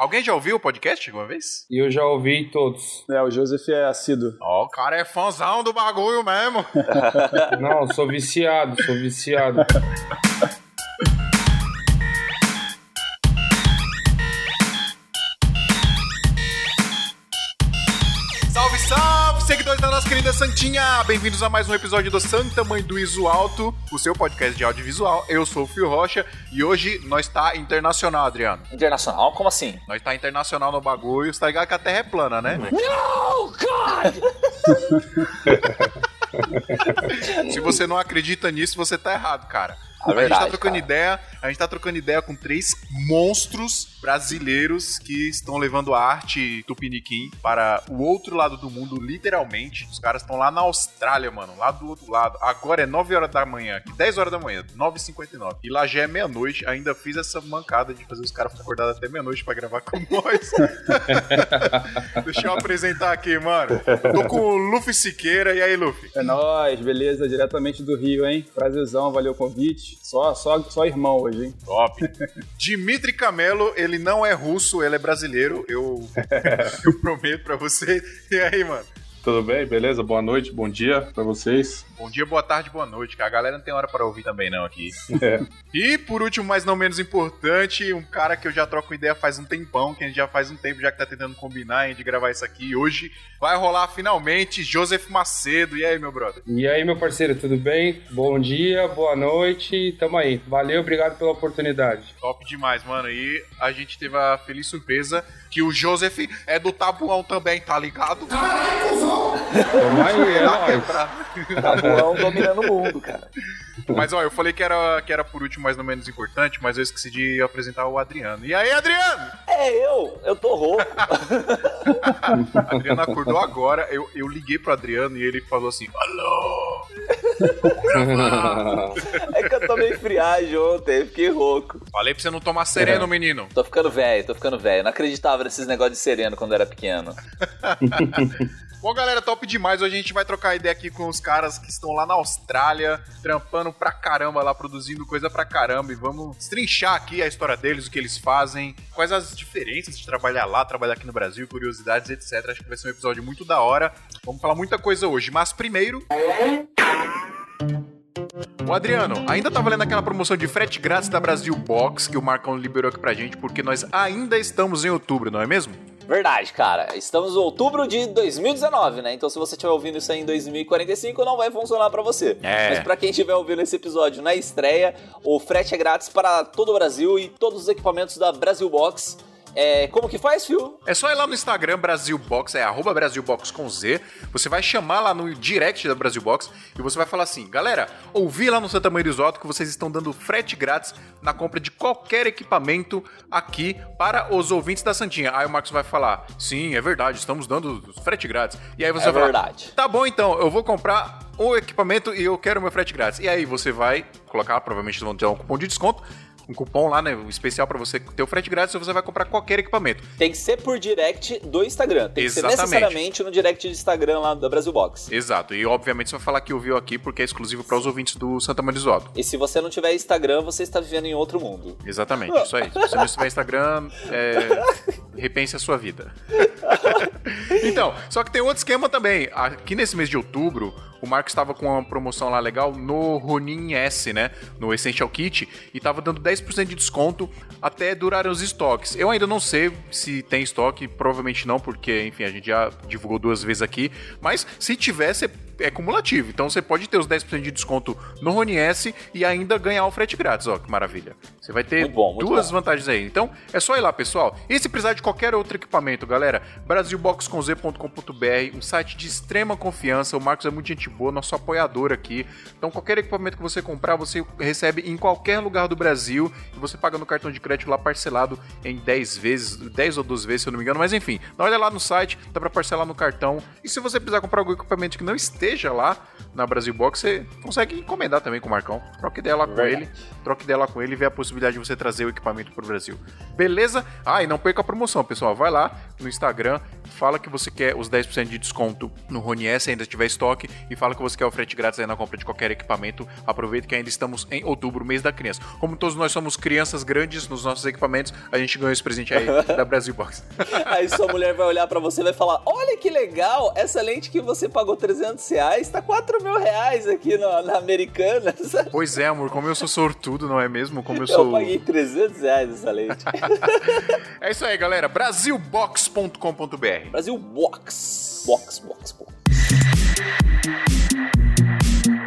Alguém já ouviu o podcast alguma vez? Eu já ouvi todos. É, o Joseph é assíduo. Ó, o cara é fãzão do bagulho mesmo. Não, sou viciado, sou viciado. Santinha! Bem-vindos a mais um episódio do Santa Mãe do Iso Alto, o seu podcast de audiovisual. Eu sou o Fio Rocha e hoje nós tá internacional, Adriano. Internacional? Como assim? Nós tá internacional no bagulho. Você tá ligado que a Terra é plana, né? No, God! Se você não acredita nisso, você tá errado, cara. É a verdade, gente tá trocando cara. ideia, a gente tá trocando ideia com três monstros brasileiros que estão levando a arte tupiniquim para o outro lado do mundo, literalmente. Os caras estão lá na Austrália, mano, lá do outro lado. Agora é 9 horas da manhã, aqui 10 horas da manhã, 9h59. E lá já é meia-noite, ainda fiz essa mancada de fazer os caras acordados até meia-noite pra gravar com nós. Deixa eu apresentar aqui, mano. Tô com o Luffy Siqueira, e aí, Luffy? É nóis, beleza? Diretamente do Rio, hein? Prazerzão, valeu o convite. Só, só, só irmão hoje, hein? Top. Dimitri Camelo, ele não é russo, ele é brasileiro. Eu, eu prometo pra você. E aí, mano? Tudo bem? Beleza? Boa noite, bom dia pra vocês. Bom dia, boa tarde, boa noite, que a galera não tem hora para ouvir também não aqui. É. E por último, mas não menos importante, um cara que eu já troco ideia faz um tempão, que a gente já faz um tempo já que tá tentando combinar de gravar isso aqui. E hoje vai rolar finalmente Joseph Macedo. E aí, meu brother? E aí, meu parceiro, tudo bem? Bom dia, boa noite, tamo aí. Valeu, obrigado pela oportunidade. Top demais, mano. E a gente teve a feliz surpresa que o Joseph é do Tabuão também, tá ligado? Tamo aí, é Tá nóis. Tabuão dominando o mundo, cara. Mas ó, eu falei que era, que era por último, mas não menos importante, mas eu esqueci de apresentar o Adriano. E aí, Adriano? É eu, eu tô rouco. Adriano acordou agora, eu, eu liguei pro Adriano e ele falou assim: Alô! É que eu tomei friagem ontem, fiquei rouco. Falei pra você não tomar sereno, menino. Tô ficando velho, tô ficando velho. Não acreditava nesses negócios de sereno quando era pequeno. Bom, galera, top demais. Hoje a gente vai trocar ideia aqui com os caras que estão lá na Austrália, trampando pra caramba lá, produzindo coisa pra caramba. E vamos destrinchar aqui a história deles, o que eles fazem, quais as diferenças de trabalhar lá, trabalhar aqui no Brasil, curiosidades, etc. Acho que vai ser um episódio muito da hora. Vamos falar muita coisa hoje, mas primeiro. O Adriano, ainda tá valendo aquela promoção de frete grátis da Brasil Box que o Marcão liberou aqui pra gente, porque nós ainda estamos em outubro, não é mesmo? Verdade, cara. Estamos em outubro de 2019, né? Então se você estiver ouvindo isso aí em 2045, não vai funcionar pra você. É. Mas pra quem estiver ouvindo esse episódio na estreia, o frete é grátis para todo o Brasil e todos os equipamentos da Brasil Box. É, como que faz, Phil? É só ir lá no Instagram Brasil Box, é arroba Brasil Box com Z. Você vai chamar lá no direct da Brasil Box e você vai falar assim: galera, ouvi lá no Santa Maria do Isoto que vocês estão dando frete grátis na compra de qualquer equipamento aqui para os ouvintes da Santinha. Aí o Marcos vai falar: sim, é verdade, estamos dando frete grátis. E aí você É vai falar: verdade. tá bom então, eu vou comprar o equipamento e eu quero meu frete grátis. E aí você vai colocar, provavelmente vão ter um cupom de desconto. Um cupom lá, né? Especial para você ter o frete grátis e você vai comprar qualquer equipamento. Tem que ser por direct do Instagram. Tem que Exatamente. ser necessariamente no direct do Instagram lá da Brasil Box. Exato, e obviamente você vai falar que ouviu aqui porque é exclusivo para os ouvintes do Santa Maria do Isoto. E se você não tiver Instagram, você está vivendo em outro mundo. Exatamente, isso aí. Se você não tiver Instagram, é, repense a sua vida. então, só que tem outro esquema também. Aqui nesse mês de outubro, o Marcos estava com uma promoção lá legal no Ronin S, né? No Essential Kit, e tava dando 10% de desconto até durarem os estoques. Eu ainda não sei se tem estoque, provavelmente não, porque, enfim, a gente já divulgou duas vezes aqui. Mas se tivesse, é cumulativo. Então você pode ter os 10% de desconto no Ronin S e ainda ganhar o frete grátis, ó, que maravilha. Você vai ter bom, duas bom. vantagens aí. Então, é só ir lá, pessoal. E se precisar de qualquer outro equipamento, galera, brasilboxconz.com.br, um site de extrema confiança. O Marcos é muito gente boa, nosso apoiador aqui. Então, qualquer equipamento que você comprar, você recebe em qualquer lugar do Brasil e você paga no cartão de crédito lá parcelado em 10 vezes, 10 ou 12 vezes, se eu não me engano. Mas enfim, olha lá no site, dá pra parcelar no cartão. E se você precisar comprar algum equipamento que não esteja lá na Brasil Box, você consegue encomendar também com o Marcão. Troca ideia lá com ele troque lá com ele e vê a possibilidade de você trazer o equipamento pro Brasil. Beleza? Ah, e não perca a promoção, pessoal. Vai lá no Instagram, fala que você quer os 10% de desconto no Rony S, ainda tiver estoque, e fala que você quer o frete grátis aí na compra de qualquer equipamento. Aproveita que ainda estamos em outubro, mês da criança. Como todos nós somos crianças grandes nos nossos equipamentos, a gente ganhou esse presente aí da Brasil Box. Aí sua mulher vai olhar pra você e vai falar: Olha que legal, essa lente que você pagou 300 reais tá 4 mil reais aqui na, na Americana. pois é, amor, como eu sou sortudo, não é mesmo? Como eu Eu sou. paguei 300 reais essa lente. É isso aí, galera. Brasilbox.com.br. Brasil Box. Box, box.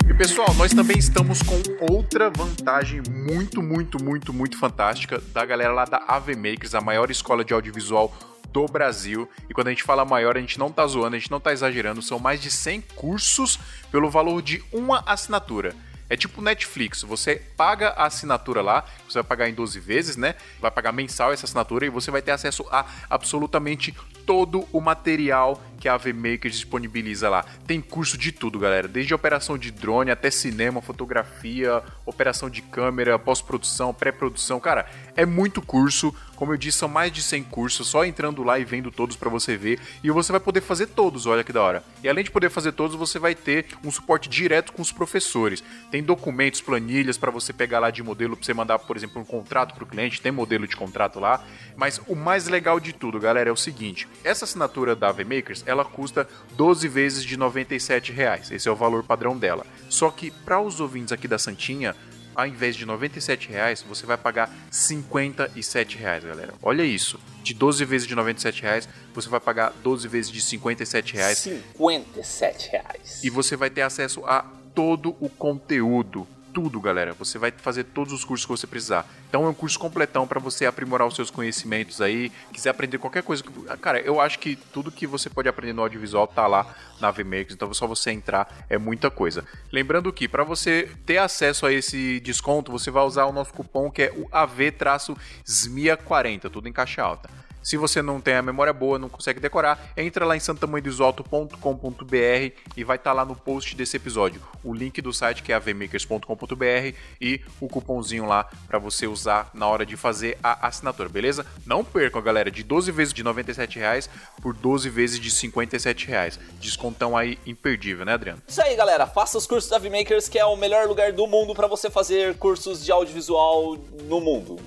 E pessoal, nós também estamos com outra vantagem muito, muito, muito, muito fantástica da galera lá da AV Makers, a maior escola de audiovisual do Brasil. E quando a gente fala maior, a gente não tá zoando, a gente não tá exagerando, são mais de 100 cursos pelo valor de uma assinatura. É tipo Netflix, você paga a assinatura lá, você vai pagar em 12 vezes, né? Vai pagar mensal essa assinatura e você vai ter acesso a absolutamente todo o material que a AV Makers disponibiliza lá. Tem curso de tudo, galera, desde operação de drone até cinema, fotografia, operação de câmera, pós-produção, pré-produção. Cara, é muito curso. Como eu disse, são mais de 100 cursos, só entrando lá e vendo todos para você ver. E você vai poder fazer todos, olha que da hora. E além de poder fazer todos, você vai ter um suporte direto com os professores. Tem documentos, planilhas para você pegar lá de modelo para você mandar, por exemplo, um contrato para o cliente. Tem modelo de contrato lá. Mas o mais legal de tudo, galera, é o seguinte: essa assinatura da AV Makers ela custa 12 vezes de 97 reais. Esse é o valor padrão dela. Só que para os ouvintes aqui da Santinha, ao invés de 97 reais, você vai pagar 57 reais, galera. Olha isso. De 12 vezes de 97 reais, você vai pagar 12 vezes de 57 reais 57 reais. e você vai ter acesso a todo o conteúdo. Tudo, galera. Você vai fazer todos os cursos que você precisar. Então é um curso completão para você aprimorar os seus conhecimentos aí. Quiser aprender qualquer coisa. que- Cara, eu acho que tudo que você pode aprender no audiovisual tá lá na VMakers. Então é só você entrar, é muita coisa. Lembrando que para você ter acesso a esse desconto, você vai usar o nosso cupom que é o AV-SMIA40, tudo em caixa alta. Se você não tem a memória boa, não consegue decorar, entra lá em santamanhodosalto.com.br e vai estar lá no post desse episódio o link do site que é avmakers.com.br e o cupomzinho lá para você usar na hora de fazer a assinatura, beleza? Não percam, galera, de 12 vezes de 97 reais por 12 vezes de 57 reais. Descontão aí imperdível, né, Adriano? Isso aí, galera. Faça os cursos da VMakers, que é o melhor lugar do mundo para você fazer cursos de audiovisual no mundo.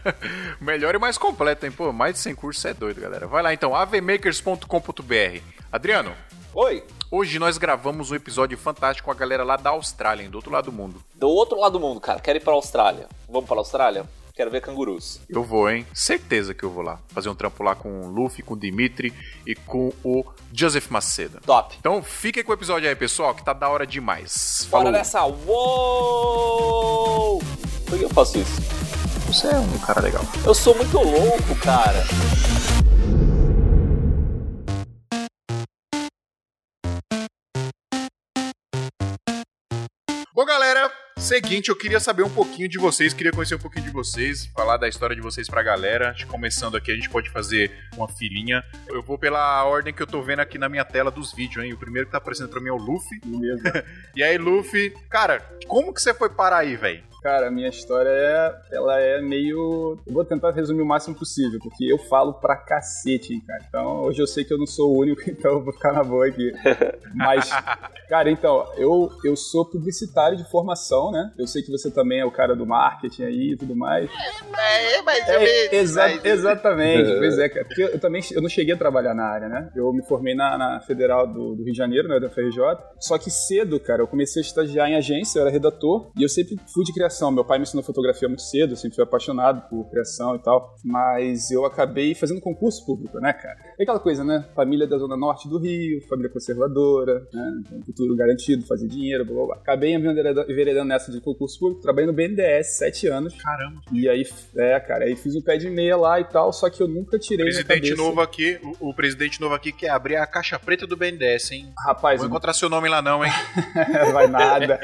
Melhor e mais completo, hein? Pô, mais de 100 cursos é doido, galera. Vai lá então, avmakers.com.br. Adriano, Oi. hoje nós gravamos um episódio fantástico com a galera lá da Austrália, hein, do outro lado do mundo. Do outro lado do mundo, cara. Quero ir pra Austrália. Vamos pra Austrália? Quero ver cangurus. Eu vou, hein? Certeza que eu vou lá. Fazer um trampo lá com o Luffy, com o Dimitri e com o Joseph Macedo. Top. Então fiquem com o episódio aí, pessoal, que tá da hora demais. Bora Falou. nessa. Uou! Por que eu faço isso? Você é um cara legal. Eu sou muito louco, cara. Bom, galera, seguinte, eu queria saber um pouquinho de vocês, queria conhecer um pouquinho de vocês, falar da história de vocês pra galera. Acho que Começando aqui, a gente pode fazer uma filinha. Eu vou pela ordem que eu tô vendo aqui na minha tela dos vídeos, hein? O primeiro que tá aparecendo pra mim é o Luffy. Mesmo. E aí, Luffy, cara, como que você foi parar aí, velho? Cara, a minha história é. Ela é meio. Eu vou tentar resumir o máximo possível, porque eu falo pra cacete, hein, cara. Então hoje eu sei que eu não sou o único, então eu vou ficar na boa aqui. Mas, cara, então, eu, eu sou publicitário de formação, né? Eu sei que você também é o cara do marketing aí e tudo mais. É, mas É, exa- exatamente, pois é, cara. Porque eu também eu não cheguei a trabalhar na área, né? Eu me formei na, na Federal do, do Rio de Janeiro, né, da FRJ. Só que cedo, cara, eu comecei a estagiar em agência, eu era redator, e eu sempre fui de criação. Meu pai me ensinou fotografia muito cedo, eu sempre fui apaixonado por criação e tal. Mas eu acabei fazendo concurso público, né, cara? É aquela coisa, né? Família da Zona Norte do Rio, família conservadora, né? Tem um futuro garantido, fazer dinheiro, blá blá blá. Acabei enveredando nessa de concurso público, trabalhei no BNDES sete anos. Caramba. E aí, é, cara, aí fiz um pé de meia lá e tal, só que eu nunca tirei minha Presidente novo aqui, o, o presidente novo aqui quer abrir a caixa preta do BNDES, hein? Rapaz, Vou encontrar seu nome lá não, hein? vai nada.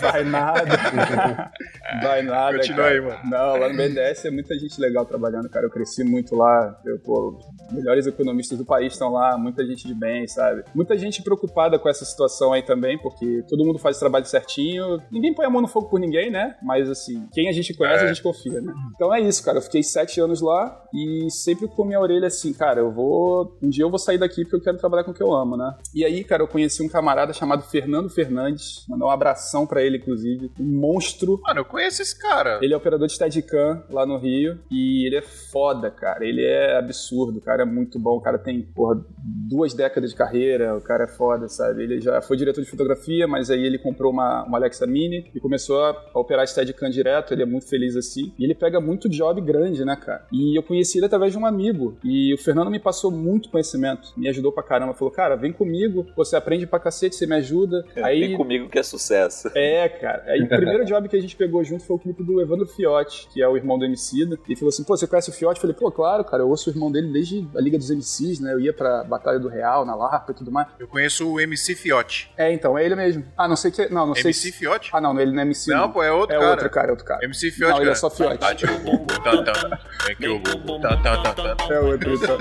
vai nada. Vai nada, Continua cara. aí, mano. Não, lá no BNDES é muita gente legal trabalhando, cara. Eu cresci muito lá. Eu, pô, os melhores economistas do país estão lá, muita gente de bem, sabe? Muita gente preocupada com essa situação aí também, porque todo mundo faz o trabalho certinho. Ninguém põe a mão no fogo por ninguém, né? Mas assim, quem a gente conhece, É. a gente confia, né? Então é isso, cara. Eu fiquei sete anos lá e sempre com minha orelha assim, cara, eu vou. Um dia eu vou sair daqui porque eu quero trabalhar com o que eu amo, né? E aí, cara, eu conheci um camarada chamado Fernando Fernandes. Mandar um abração pra ele, inclusive. Um monstro Mano, eu conheço esse cara. ele é operador de Steadicam lá no Rio e ele é foda, cara. Ele é absurdo, o cara é muito bom. O cara tem, porra, duas décadas de carreira, o cara é foda, sabe? Ele já foi diretor de fotografia, mas aí ele comprou uma, uma Alexa Mini e começou a operar Steadicam direto. Ele é muito feliz assim. E ele pega muito job grande, né, cara? E eu conheci ele através de um amigo. E o Fernando me passou muito conhecimento, me ajudou pra caramba. Falou, cara, vem comigo, você aprende pra cacete, você me ajuda. Aí Vem comigo que é sucesso. é, cara. Aí o primeiro job que a gente pegou junto foi o clipe do Evandro Fiotti, que é o irmão do Emicida. E falou assim, pô, você conhece o Fiotti? Eu falei, pô, claro, cara, eu ouço o irmão dele desde a Liga dos MCs, né? Eu ia pra Batalha do Real, na Lapa e tudo mais. Eu conheço o MC Fiote. É, então, é ele mesmo. Ah, não sei que... Não, não sei MC. Fiote? Ah, não, ele não é MC, Não, pô, é outro é cara. outro cara, é outro cara. MC Fiote, Não, ele é cara. só Fiote. Bate o bumbum, tan, tan. Vem que. É outro, então.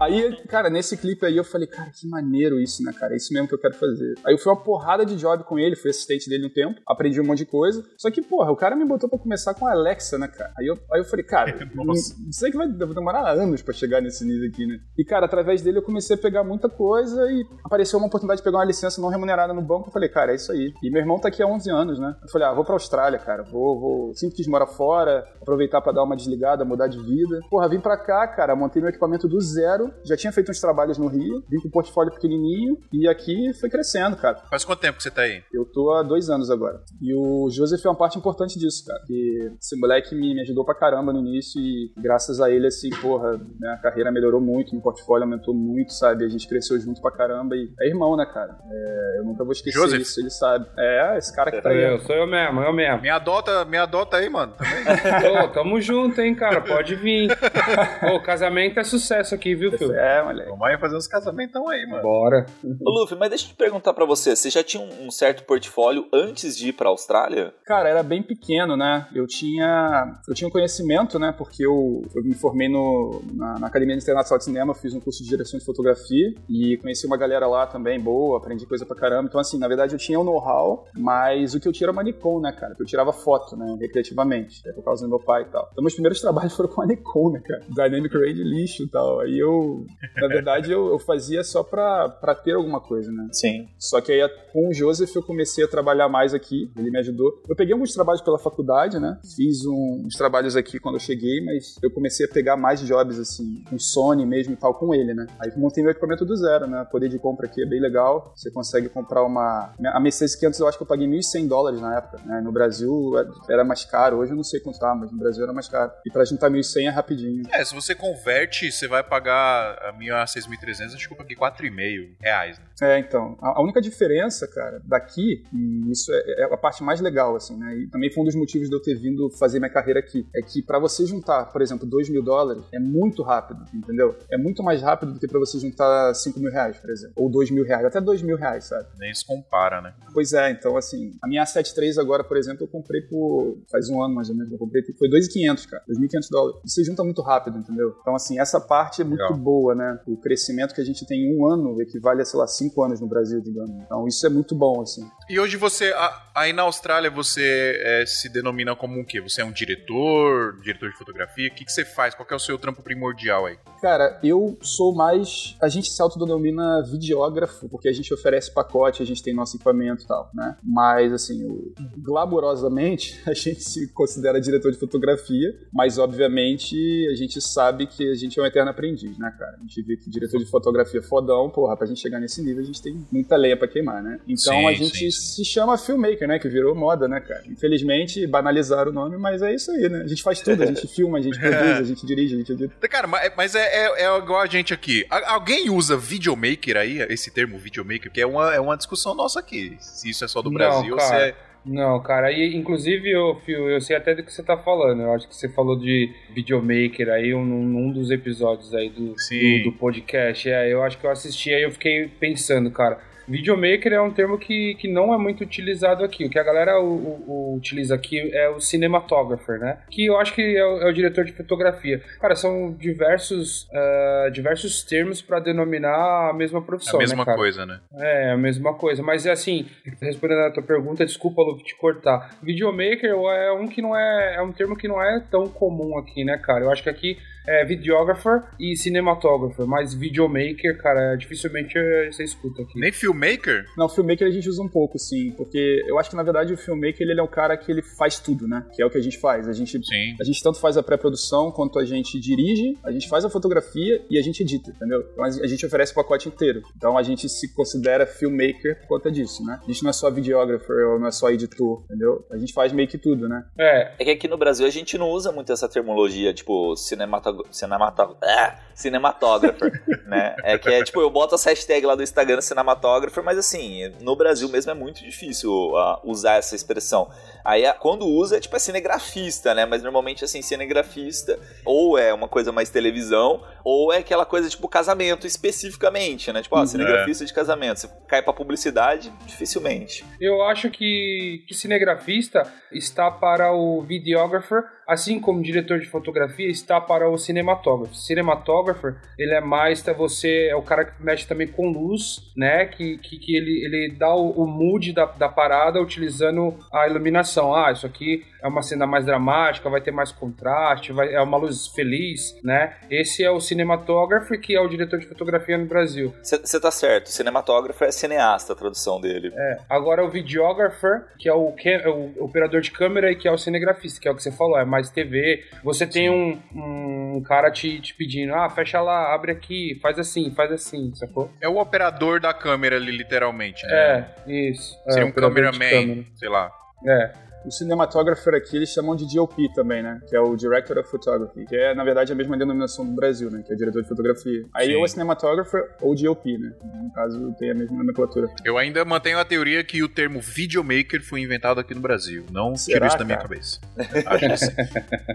Aí, cara, nesse clipe aí eu falei, cara, que maneiro isso, né, cara? É isso mesmo que eu quero fazer. Aí eu fui uma porrada de job com ele, fui assistente dele um tempo, aprendi um monte de coisa. Só que, porra, o cara me botou pra começar com a Alexa, né, cara? Aí eu, aí eu falei, cara, não, sei que vai demorar anos pra chegar nesse nível aqui, né? E, cara, através dele eu comecei a pegar muita coisa e apareceu uma oportunidade de pegar uma licença não remunerada no banco. Eu falei, cara, é isso aí. E meu irmão tá aqui há 11 anos, né? Eu falei, ah, vou pra Austrália, cara. Vou, vou. Sempre quis morar fora, aproveitar pra dar uma desligada, mudar de vida. Porra, vim pra cá, cara, montei meu equipamento do zero. Já tinha feito uns trabalhos no Rio, vim com o portfólio pequenininho e aqui foi crescendo, cara. Faz quanto tempo que você tá aí? Eu tô há dois anos agora. E o Joseph é uma parte importante disso, cara. Porque esse moleque me, me ajudou pra caramba no início e graças a ele, assim, porra, minha carreira melhorou muito, meu portfólio aumentou muito, sabe? A gente cresceu junto pra caramba e é irmão, né, cara? É, eu nunca vou esquecer Joseph? isso, ele sabe. É, esse cara que tá aí. eu, sou eu mesmo, eu mesmo. Me adota, me adota aí, mano. Também. Ô, tamo junto, hein, cara, pode vir. Ô, casamento é sucesso aqui, viu, filho? É, moleque. Vamos aí fazer uns casamentão aí, mano. Bora. Ô, Luffy, mas deixa eu te perguntar pra você, você já tinha um, um certo portfólio antes de ir pra Austrália? Cara, era bem pequeno, né? Eu tinha, eu tinha um conhecimento, né? Porque eu, eu me formei no, na, na Academia Internacional de Cinema, fiz um curso de direção de fotografia e conheci uma galera lá também boa, aprendi coisa pra caramba. Então, assim, na verdade eu tinha o know-how, mas o que eu tinha era uma Nikon, né, cara? Eu tirava foto, né? Recreativamente, é por causa do meu pai e tal. Então, meus primeiros trabalhos foram com a Nikon, né, cara? Dynamic Range lixo e tal. Aí eu, na verdade, eu, eu fazia só pra, pra ter alguma coisa, né? Sim. Só que aí com o Joseph eu comecei a trabalhar mais aqui, ele me ajudou. Eu peguei alguns trabalhos pela faculdade, né? Fiz um- uns trabalhos aqui quando eu cheguei, mas eu comecei a pegar mais jobs assim, com Sony mesmo e tal, com ele, né? Aí montei meu equipamento do zero, né? Poder de compra aqui é bem legal. Você consegue comprar uma. A Mercedes 500 eu acho que eu paguei 1.100 dólares na época, né? No Brasil era mais caro, hoje eu não sei quanto tá, mas no Brasil era mais caro. E pra juntar 1.100 é rapidinho. É, se você converte, você vai pagar a minha 6.300, acho que eu paguei 4,5 reais, né? É, então. A a única diferença, cara, daqui, e isso é, é a parte mais legal, assim, né? E também foi um dos motivos de eu ter vindo fazer minha carreira aqui. É que pra você juntar, por exemplo, 2 mil dólares, é muito rápido, entendeu? É muito mais rápido do que pra você juntar 5 mil reais, por exemplo. Ou 2 mil reais, até 2 mil reais, sabe? Nem se compara, né? Pois é, então, assim, a minha A7 III agora, por exemplo, eu comprei por. faz um ano mais ou menos, eu comprei, foi 2.500, cara. 2.500 dólares. E você junta muito rápido, entendeu? Então, assim, essa parte é muito Legal. boa, né? O crescimento que a gente tem em um ano equivale a, sei lá, cinco anos no Brasil, digamos. Então, isso é muito bom, assim. E hoje você, aí na Austrália, você é, se denomina como um quê? Você é um diretor, diretor de fotografia? O que, que você faz? Qual é o seu trampo primordial aí? Cara, eu sou mais. A gente se autodenomina videógrafo, porque a gente oferece pacote, a gente tem nosso equipamento e tal, né? Mas, assim, o- a gente se considera diretor de fotografia, mas, obviamente, a gente sabe que a gente é um eterno aprendiz, né, cara? A gente vê que diretor de fotografia é fodão, porra, pra gente chegar nesse nível, a gente tem muita lenha pra queimar, né? Então Sim, a gente sim, se chama filmmaker, né? Que virou moda, né, cara? Infelizmente, banalizaram o nome, mas é isso aí, né? A gente faz tudo, a gente filma, a gente produz, a gente dirige, a gente edita. Cara, mas, mas é, é- é igual a gente aqui. Alguém usa videomaker aí, esse termo videomaker, que é uma, é uma discussão nossa aqui. Se isso é só do Não, Brasil ou se cara. é. Não, cara, aí, inclusive, eu, Fio, eu sei até do que você tá falando. Eu acho que você falou de videomaker aí um, num dos episódios aí do, do, do podcast. É, eu acho que eu assisti aí eu fiquei pensando, cara. Videomaker é um termo que, que não é muito utilizado aqui. O que a galera o, o, utiliza aqui é o cinematographer, né? Que eu acho que é o, é o diretor de fotografia. Cara, são diversos, uh, diversos termos para denominar a mesma profissão. A mesma né, coisa, né? É, a mesma coisa. Mas é assim, respondendo a tua pergunta, desculpa, Lu, te cortar. Videomaker é um que não é. É um termo que não é tão comum aqui, né, cara? Eu acho que aqui é videographer e cinematographer, mas videomaker, cara, dificilmente você escuta aqui. Nem filmmaker? Não, filmmaker a gente usa um pouco, sim, porque eu acho que na verdade o filmmaker ele é um cara que ele faz tudo, né? Que é o que a gente faz. A gente, sim. a gente tanto faz a pré-produção quanto a gente dirige, a gente faz a fotografia e a gente edita, entendeu? Então a gente oferece o pacote inteiro. Então a gente se considera filmmaker por conta disso, né? A gente não é só videographer ou não é só editor, entendeu? A gente faz meio que tudo, né? É. É que aqui no Brasil a gente não usa muito essa terminologia, tipo, cinematografia cinematog ah, cinematographer, né? É que é tipo, eu boto as hashtags lá do Instagram cinematographer, mas assim, no Brasil mesmo é muito difícil uh, usar essa expressão. Aí quando usa, é tipo, é cinegrafista, né? Mas normalmente, assim, cinegrafista ou é uma coisa mais televisão, ou é aquela coisa tipo casamento especificamente, né? Tipo, ó, cinegrafista é. de casamento. Você cai pra publicidade, dificilmente. Eu acho que, que cinegrafista está para o videographer, assim como diretor de fotografia está para o cinematógrafo. Cinematographer, ele é mais, tá, você é o cara que mexe também com luz, né? Que, que, que ele, ele dá o, o mood da, da parada utilizando a iluminação. Ah, isso aqui é uma cena mais dramática, vai ter mais contraste, vai, é uma luz feliz, né? Esse é o cinematógrafo, que é o diretor de fotografia no Brasil. Você tá certo, cinematógrafo é cineasta, a tradução dele. É. Agora o videographer, que é o, que é o operador de câmera e que é o cinegrafista, que é o que você falou, é mais TV. Você tem um, um, cara te, te pedindo, ah, fecha lá, abre aqui, faz assim, faz assim, sacou? É o operador da câmera ali, literalmente, né? É, isso. Seria é, um cameraman, sei lá. É. O cinematographer aqui eles chamam de DOP também, né? Que é o Director of Photography, que é, na verdade, a mesma denominação do Brasil, né? Que é diretor de fotografia. Aí Sim. ou é cinematographer ou DOP, né? No caso, tem a mesma nomenclatura. Eu ainda mantenho a teoria que o termo videomaker foi inventado aqui no Brasil. Não tiro isso da minha cabeça. Acho que sim.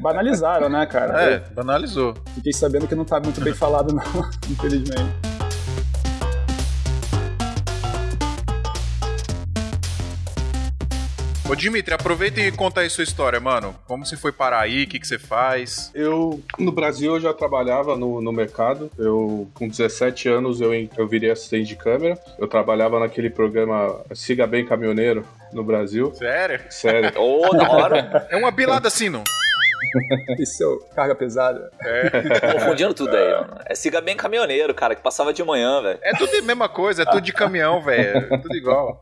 Banalizaram, né, cara? É, banalizou. Fiquei sabendo que não tá muito bem falado, não, infelizmente. Ô Dimitri, aproveita e conta aí sua história, mano. Como você foi parar aí? O que, que você faz? Eu, no Brasil, eu já trabalhava no, no mercado. Eu, com 17 anos, eu, eu virei assistente de câmera. Eu trabalhava naquele programa Siga Bem Caminhoneiro no Brasil. Sério? Sério. Ô, oh, da hora. É uma bilada assim, não? Isso é carga pesada. É. Confundindo tudo aí, mano. É siga bem caminhoneiro, cara, que passava de manhã, velho. É tudo a mesma coisa, é tudo de caminhão, velho. É tudo igual.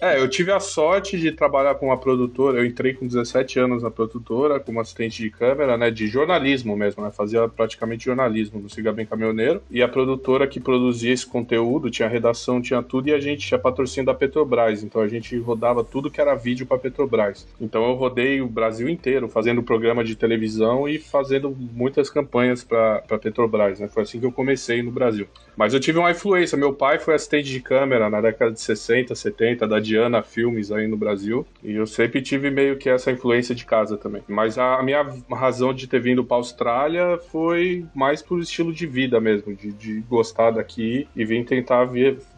É, eu tive a sorte de trabalhar com uma produtora. Eu entrei com 17 anos na produtora, como assistente de câmera, né? De jornalismo mesmo, né? Fazia praticamente jornalismo no Siga Bem Caminhoneiro. E a produtora que produzia esse conteúdo, tinha redação, tinha tudo, e a gente tinha patrocínio da Petrobras. Então a gente rodava tudo que era vídeo para Petrobras. Então eu rodei o Brasil inteiro, fazendo programa de televisão e fazendo muitas campanhas para Petrobras, né? Foi assim que eu comecei no Brasil. Mas eu tive uma influência. Meu pai foi assistente de câmera na década de 60, 70, da Diana Filmes aí no Brasil. E eu sempre tive meio que essa influência de casa também. Mas a minha razão de ter vindo para Austrália foi mais por estilo de vida mesmo, de, de gostar daqui e vir tentar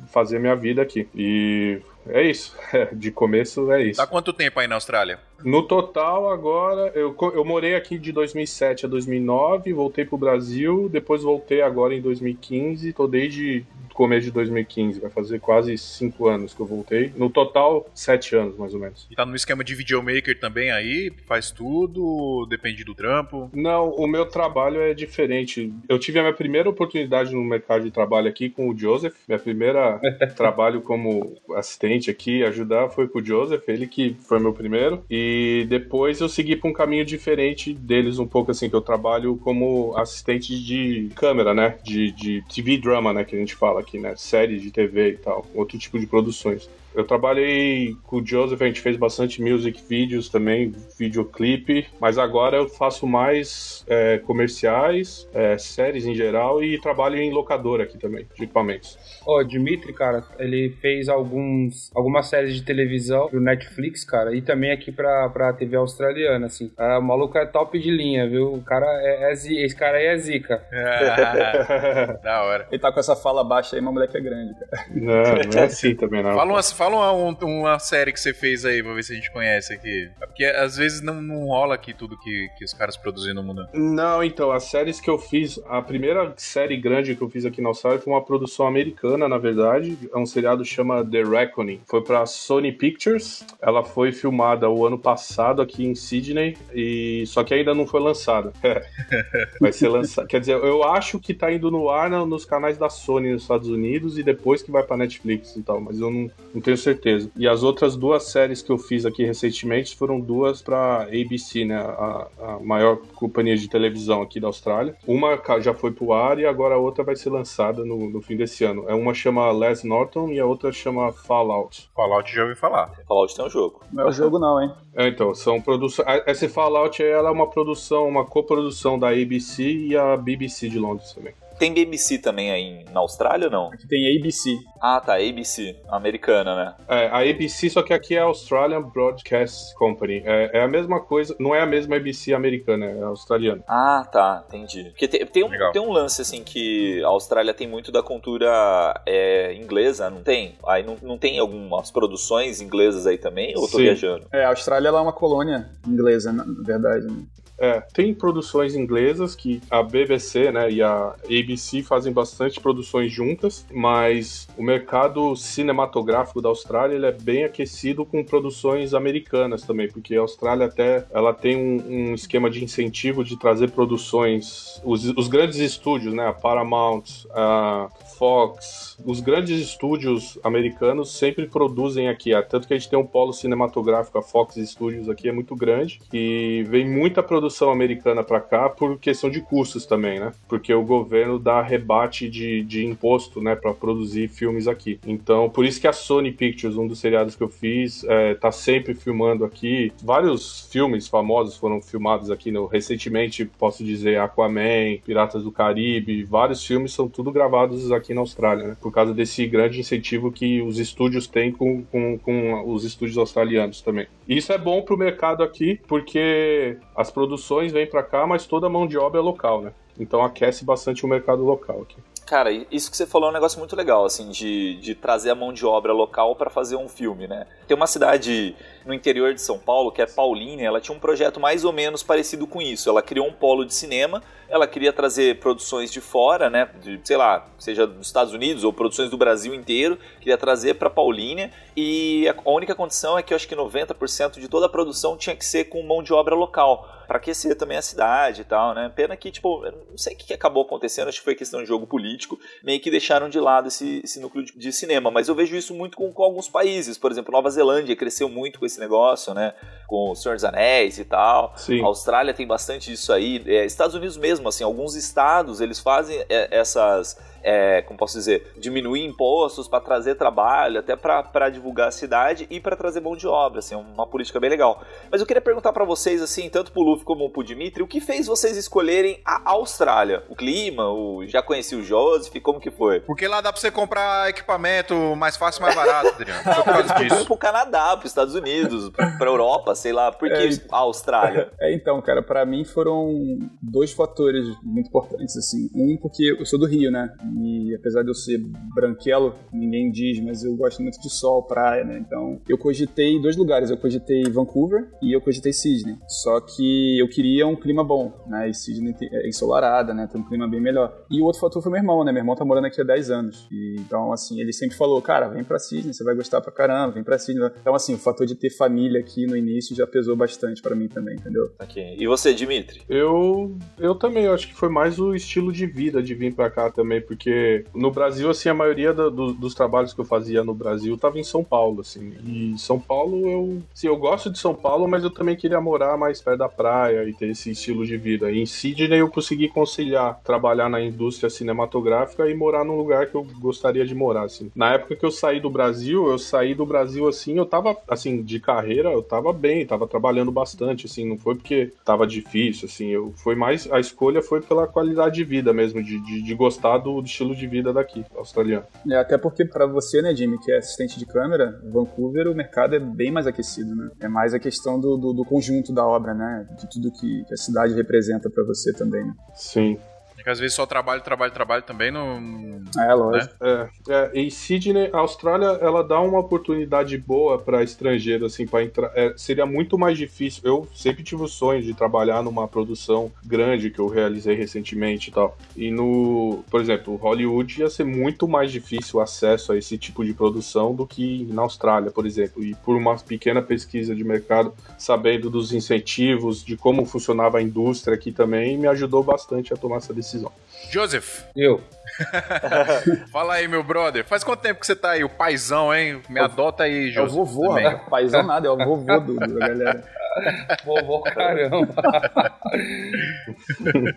fazer minha vida aqui. E é isso. De começo é isso. Tá quanto tempo aí na Austrália? No total, agora, eu, eu morei aqui de 2007 a 2009, voltei pro Brasil, depois voltei agora em 2015, tô desde começo de 2015, vai fazer quase cinco anos que eu voltei. No total, sete anos, mais ou menos. E tá no esquema de videomaker também aí? Faz tudo? Depende do trampo? Não, o meu trabalho é diferente. Eu tive a minha primeira oportunidade no mercado de trabalho aqui com o Joseph. Minha primeira trabalho como assistente aqui, ajudar, foi com o Joseph, ele que foi meu primeiro. E depois eu segui para um caminho diferente deles um pouco assim, que eu trabalho como assistente de câmera, né? De, de TV drama, né? Que a gente fala aqui né? Séries de TV e tal, outro tipo de produções. Eu trabalhei com o Joseph, a gente fez bastante music videos também, videoclipe, mas agora eu faço mais é, comerciais, é, séries em geral e trabalho em locadora aqui também, de equipamentos. Ó, oh, Dimitri, cara, ele fez alguns, algumas séries de televisão pro Netflix, cara, e também aqui pra, pra TV australiana, assim. Ah, o maluco é top de linha, viu? O cara é, é esse cara aí é zica. Ah, da hora. Ele tá com essa fala baixa aí, mas o moleque é grande, cara. Não, não é assim também, não. Fala uma, fala uma, uma série que você fez aí, pra ver se a gente conhece aqui. Porque às vezes não, não rola aqui tudo que, que os caras produzem no mundo. Não, então, as séries que eu fiz, a primeira série grande que eu fiz aqui na Austrália foi uma produção americana, na verdade. É um seriado que chama The Reckoning. Foi pra Sony Pictures. Ela foi filmada o ano passado aqui em Sydney, e só que ainda não foi lançada. Vai ser lançado. Quer dizer, eu acho que tá indo no ar nos canais da Sony nos Estados Unidos e depois que vai pra Netflix e tal, mas eu não, não tenho certeza. E as outras duas séries que eu fiz aqui recentemente foram duas pra ABC, né? A, a maior companhia de televisão aqui da Austrália. Uma já foi pro ar e agora a outra vai ser lançada no, no fim desse ano. É uma chama Les Norton e a outra chama Fallout. Fallout já ouvi falar. Fallout tem um jogo. Não é o jogo não, hein? É, então, são produções. Essa Fallout ela é uma produção, uma coprodução da ABC e a BBC de Londres também. Tem BBC também aí na Austrália ou não? Aqui tem ABC. Ah, tá, ABC, americana, né? É, a ABC, só que aqui é a Australian Broadcast Company. É, é, a mesma coisa, não é a mesma ABC americana, é australiana. Ah, tá, entendi. Porque tem, tem, um, tem um lance, assim, que a Austrália tem muito da cultura é, inglesa, não tem? Aí não, não tem algumas produções inglesas aí também, ou eu tô Sim. viajando? É, a Austrália ela é uma colônia inglesa, na verdade. Né? É, tem produções inglesas que a BBC né, e a ABC fazem bastante produções juntas, mas o mercado cinematográfico da Austrália ele é bem aquecido com produções americanas também, porque a Austrália até ela tem um, um esquema de incentivo de trazer produções, os, os grandes estúdios, né, a Paramount, a Fox, os grandes estúdios americanos sempre produzem aqui, tanto que a gente tem um polo cinematográfico, a Fox Studios aqui é muito grande e vem muita produção americana para cá por questão de custos também, né? Porque o governo dá rebate de, de imposto, né, para produzir filmes aqui. Então, por isso que a Sony Pictures, um dos seriados que eu fiz, é, tá sempre filmando aqui. Vários filmes famosos foram filmados aqui no, recentemente, posso dizer Aquaman, Piratas do Caribe, vários filmes são tudo gravados aqui na Austrália, né? Por causa desse grande incentivo que os estúdios têm com, com, com os estúdios australianos também. Isso é bom pro mercado aqui, porque as produções vêm para cá, mas toda a mão de obra é local, né? Então aquece bastante o mercado local aqui. Cara, isso que você falou é um negócio muito legal, assim, de, de trazer a mão de obra local para fazer um filme, né? Tem uma cidade no interior de São Paulo, que é Paulínia, ela tinha um projeto mais ou menos parecido com isso. Ela criou um polo de cinema, ela queria trazer produções de fora, né? De, sei lá, seja dos Estados Unidos ou produções do Brasil inteiro, queria trazer para Paulínia. E a única condição é que eu acho que 90% de toda a produção tinha que ser com mão de obra local para aquecer também a cidade e tal, né? Pena que, tipo, não sei o que acabou acontecendo, acho que foi questão de jogo político, meio que deixaram de lado esse, esse núcleo de, de, cinema, mas eu vejo isso muito com, com, alguns países, por exemplo, Nova Zelândia cresceu muito com esse negócio, né? Com o Senhor dos Anéis e tal. Sim. A Austrália tem bastante disso aí. É, Estados Unidos mesmo, assim, alguns estados, eles fazem essas é, como posso dizer, diminuir impostos para trazer trabalho, até para divulgar a cidade e para trazer mão de obra, assim, uma política bem legal. Mas eu queria perguntar para vocês, assim, tanto pro Luffy como pro Dimitri, o que fez vocês escolherem a Austrália? O clima, o já conheci o Joseph, como que foi? Porque lá dá para você comprar equipamento mais fácil e mais barato, Adriano. Disso. pro Canadá, pros Estados Unidos, pra Europa, sei lá, por que é, a Austrália? É, então, cara, para mim foram dois fatores muito importantes, assim. Um, porque eu sou do Rio, né? E apesar de eu ser branquelo, ninguém diz, mas eu gosto muito de sol, praia, né? Então eu cogitei dois lugares. Eu cogitei Vancouver e eu cogitei Sydney. Só que eu queria um clima bom, né? E Sydney é ensolarada, né? Tem um clima bem melhor. E o outro fator foi meu irmão, né? Meu irmão tá morando aqui há 10 anos. E, então, assim, ele sempre falou, cara, vem pra Sydney, você vai gostar pra caramba, vem pra Sydney. Então, assim, o fator de ter família aqui no início já pesou bastante para mim também, entendeu? Ok. E você, Dimitri? Eu, eu também, eu acho que foi mais o estilo de vida de vir pra cá também, porque porque no Brasil, assim, a maioria do, do, dos trabalhos que eu fazia no Brasil tava em São Paulo, assim. E São Paulo, eu, sim, eu gosto de São Paulo, mas eu também queria morar mais perto da praia e ter esse estilo de vida. E em Sydney eu consegui conciliar trabalhar na indústria cinematográfica e morar num lugar que eu gostaria de morar, assim. Na época que eu saí do Brasil, eu saí do Brasil, assim, eu tava, assim, de carreira, eu tava bem, tava trabalhando bastante, assim, não foi porque tava difícil, assim, eu, foi mais, a escolha foi pela qualidade de vida mesmo, de, de, de gostar do, estilo de vida daqui, australiano. É, até porque para você, né, Jimmy, que é assistente de câmera, Vancouver, o mercado é bem mais aquecido, né? É mais a questão do, do, do conjunto da obra, né? De tudo que a cidade representa para você também, né? Sim. É que às vezes só trabalho, trabalho, trabalho também não. É, lógico. Né? É, é, em Sydney, a Austrália, ela dá uma oportunidade boa para estrangeiro, assim, para entrar. É, seria muito mais difícil. Eu sempre tive o sonho de trabalhar numa produção grande que eu realizei recentemente e tal. E no, por exemplo, Hollywood ia ser muito mais difícil o acesso a esse tipo de produção do que na Austrália, por exemplo. E por uma pequena pesquisa de mercado, sabendo dos incentivos, de como funcionava a indústria aqui também, me ajudou bastante a tomar essa decisão decisão. Joseph. Eu. Fala aí, meu brother. Faz quanto tempo que você tá aí? O paizão, hein? Me adota aí, Joseph. É o vovô, né? Paizão nada, é o vovô do, da galera. Vovô, caramba.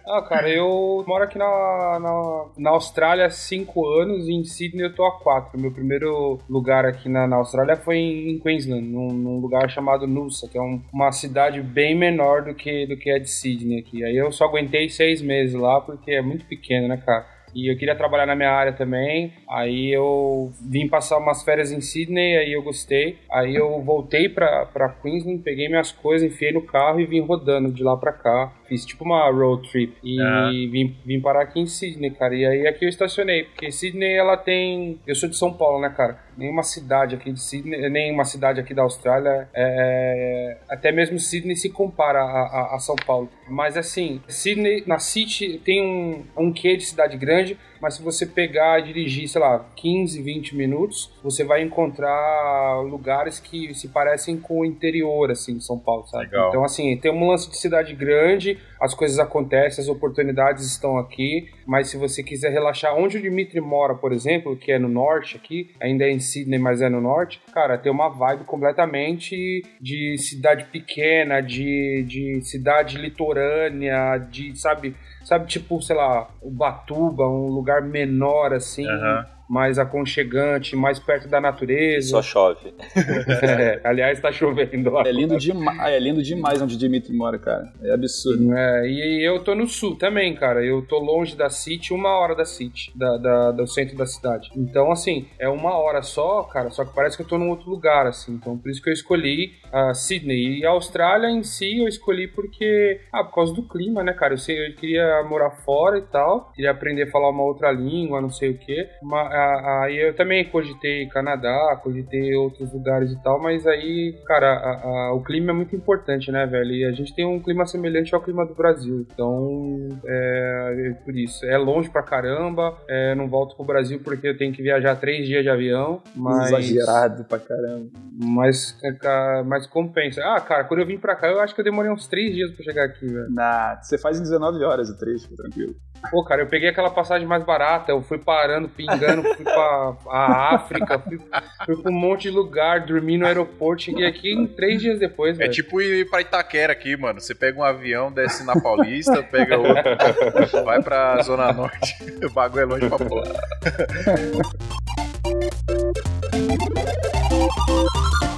ah, cara, eu moro aqui na, na, na Austrália há cinco anos e em Sydney eu tô há quatro. Meu primeiro lugar aqui na, na Austrália foi em Queensland, num, num lugar chamado Noosa, que é um, uma cidade bem menor do que, do que a de Sydney aqui. Aí eu só aguentei seis meses lá porque é muito pequeno, né, cara? E eu queria trabalhar na minha área também. Aí eu vim passar umas férias em Sydney, aí eu gostei. Aí eu voltei pra, pra Queensland, peguei minhas coisas, enfiei no carro e vim rodando de lá pra cá. Fiz tipo uma road trip. E ah. vim, vim parar aqui em Sydney, cara. E aí aqui eu estacionei, porque Sydney ela tem. Eu sou de São Paulo, né, cara? Nenhuma cidade aqui de Sydney, nenhuma cidade aqui da Austrália, é... até mesmo Sydney se compara a, a, a São Paulo. Mas assim, Sydney, na City tem um, um quê de cidade grande, mas se você pegar e dirigir, sei lá, 15, 20 minutos, você vai encontrar lugares que se parecem com o interior, assim, de São Paulo, sabe? Legal. Então, assim, tem um lance de cidade grande, as coisas acontecem, as oportunidades estão aqui, mas se você quiser relaxar, onde o Dimitri mora, por exemplo, que é no norte aqui, ainda é em Sydney, mas é no norte, cara, tem uma vibe completamente de cidade pequena, de, de cidade litorânea, de, sabe, sabe, tipo, sei lá, o Batuba, um lugar menor assim. Uhum mais aconchegante, mais perto da natureza. Só chove. é, aliás, tá chovendo. É lindo, demais, é lindo demais onde Dimitri mora, cara. É absurdo. É, e eu tô no sul também, cara. Eu tô longe da City, uma hora da City, da, da, do centro da cidade. Então, assim, é uma hora só, cara, só que parece que eu tô num outro lugar, assim. Então, por isso que eu escolhi a Sydney. E a Austrália em si eu escolhi porque, ah, por causa do clima, né, cara? Eu, sei, eu queria morar fora e tal, queria aprender a falar uma outra língua, não sei o quê. Mas, aí eu também cogitei Canadá, cogitei outros lugares e tal, mas aí, cara, a, a, o clima é muito importante, né, velho? E a gente tem um clima semelhante ao clima do Brasil, então é, é por isso. É longe pra caramba, é, não volto pro Brasil porque eu tenho que viajar três dias de avião, mas... Exagerado pra caramba. Mas, mas compensa. Ah, cara, quando eu vim pra cá, eu acho que eu demorei uns três dias pra chegar aqui, velho. Nah, você faz em 19 horas o trecho, tranquilo. Pô, cara, eu peguei aquela passagem mais barata, eu fui parando, pingando, fui pra a África, fui, fui pra um monte de lugar, dormi no aeroporto, cheguei aqui em três dias depois, É tipo ir pra Itaquera aqui, mano. Você pega um avião, desce na Paulista, pega outro, vai pra Zona Norte. O bagulho é longe pra porra.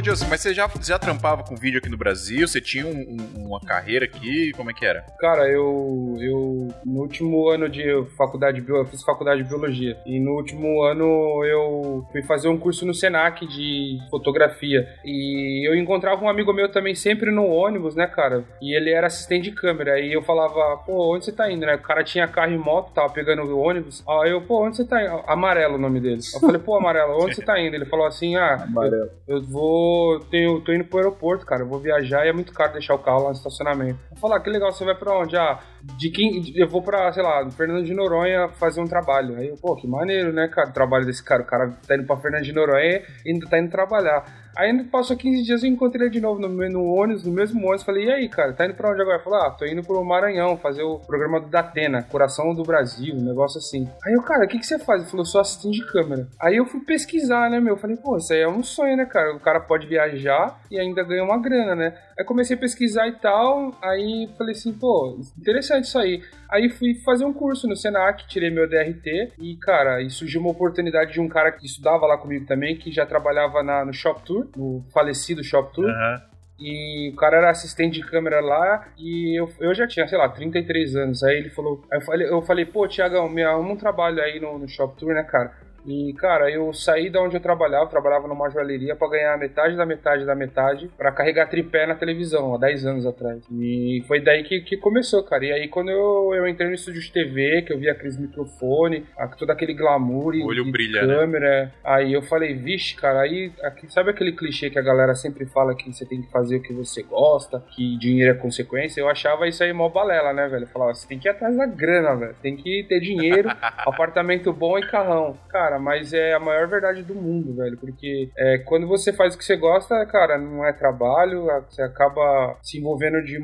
Ô, mas você já, já trampava com vídeo aqui no Brasil? Você tinha um, um, uma carreira aqui? Como é que era? Cara, eu, eu no último ano de faculdade de eu fiz faculdade de biologia. E no último ano eu fui fazer um curso no Senac de fotografia. E eu encontrava um amigo meu também sempre no ônibus, né, cara? E ele era assistente de câmera. E eu falava, pô, onde você tá indo, né? O cara tinha carro e moto, tava pegando o ônibus. Aí eu, pô, onde você tá indo? Amarelo o nome dele. Eu falei, pô, Amarelo, onde você tá indo? Ele falou assim, ah, Amarelo. Eu, eu vou vou. Tenho, tô indo pro aeroporto, cara. Eu vou viajar e é muito caro deixar o carro lá no estacionamento. Vou falar, ah, que legal, você vai pra onde? Ah, de quem. Eu vou pra, sei lá, Fernando de Noronha fazer um trabalho. Aí eu, pô, que maneiro, né, cara? O trabalho desse cara. O cara tá indo pra Fernando de Noronha e ainda tá indo trabalhar. Aí passou 15 dias, eu encontrei ele de novo no, no ônibus, no mesmo ônibus. Falei, e aí, cara, tá indo pra onde agora? Ele falou, ah, tô indo pro Maranhão fazer o programa do Datena, Coração do Brasil, um negócio assim. Aí eu, cara, o que, que você faz? Ele falou, sou assistente de câmera. Aí eu fui pesquisar, né, meu? Falei, pô, isso aí é um sonho, né, cara? O cara pode viajar e ainda ganha uma grana, né? Aí comecei a pesquisar e tal, aí falei assim, pô, interessante isso aí. Aí fui fazer um curso no Senac, tirei meu DRT e, cara, e surgiu uma oportunidade de um cara que estudava lá comigo também, que já trabalhava na, no Shop Tour, no falecido Shop Tour. Aham. E o cara era assistente de câmera lá e eu, eu já tinha, sei lá, 33 anos. Aí ele falou. Aí eu falei, eu falei pô, Tiagão, me arruma um trabalho aí no, no Shop Tour, né, cara? E, cara, eu saí da onde eu trabalhava, eu trabalhava numa joalheria para ganhar metade da metade da metade para carregar tripé na televisão, há 10 anos atrás. E foi daí que, que começou, cara. E aí, quando eu, eu entrei no estúdio de TV, que eu vi aqueles microfone, todo aquele glamour e, olho e brilha, né? câmera, aí eu falei, vixe, cara, aí, aqui, sabe aquele clichê que a galera sempre fala que você tem que fazer o que você gosta, que dinheiro é consequência? Eu achava isso aí mó balela, né, velho? Eu falava, você tem que ir atrás da grana, velho. Tem que ter dinheiro, apartamento bom e carrão. Cara, mas é a maior verdade do mundo, velho. Porque é, quando você faz o que você gosta, cara, não é trabalho, você acaba se envolvendo de,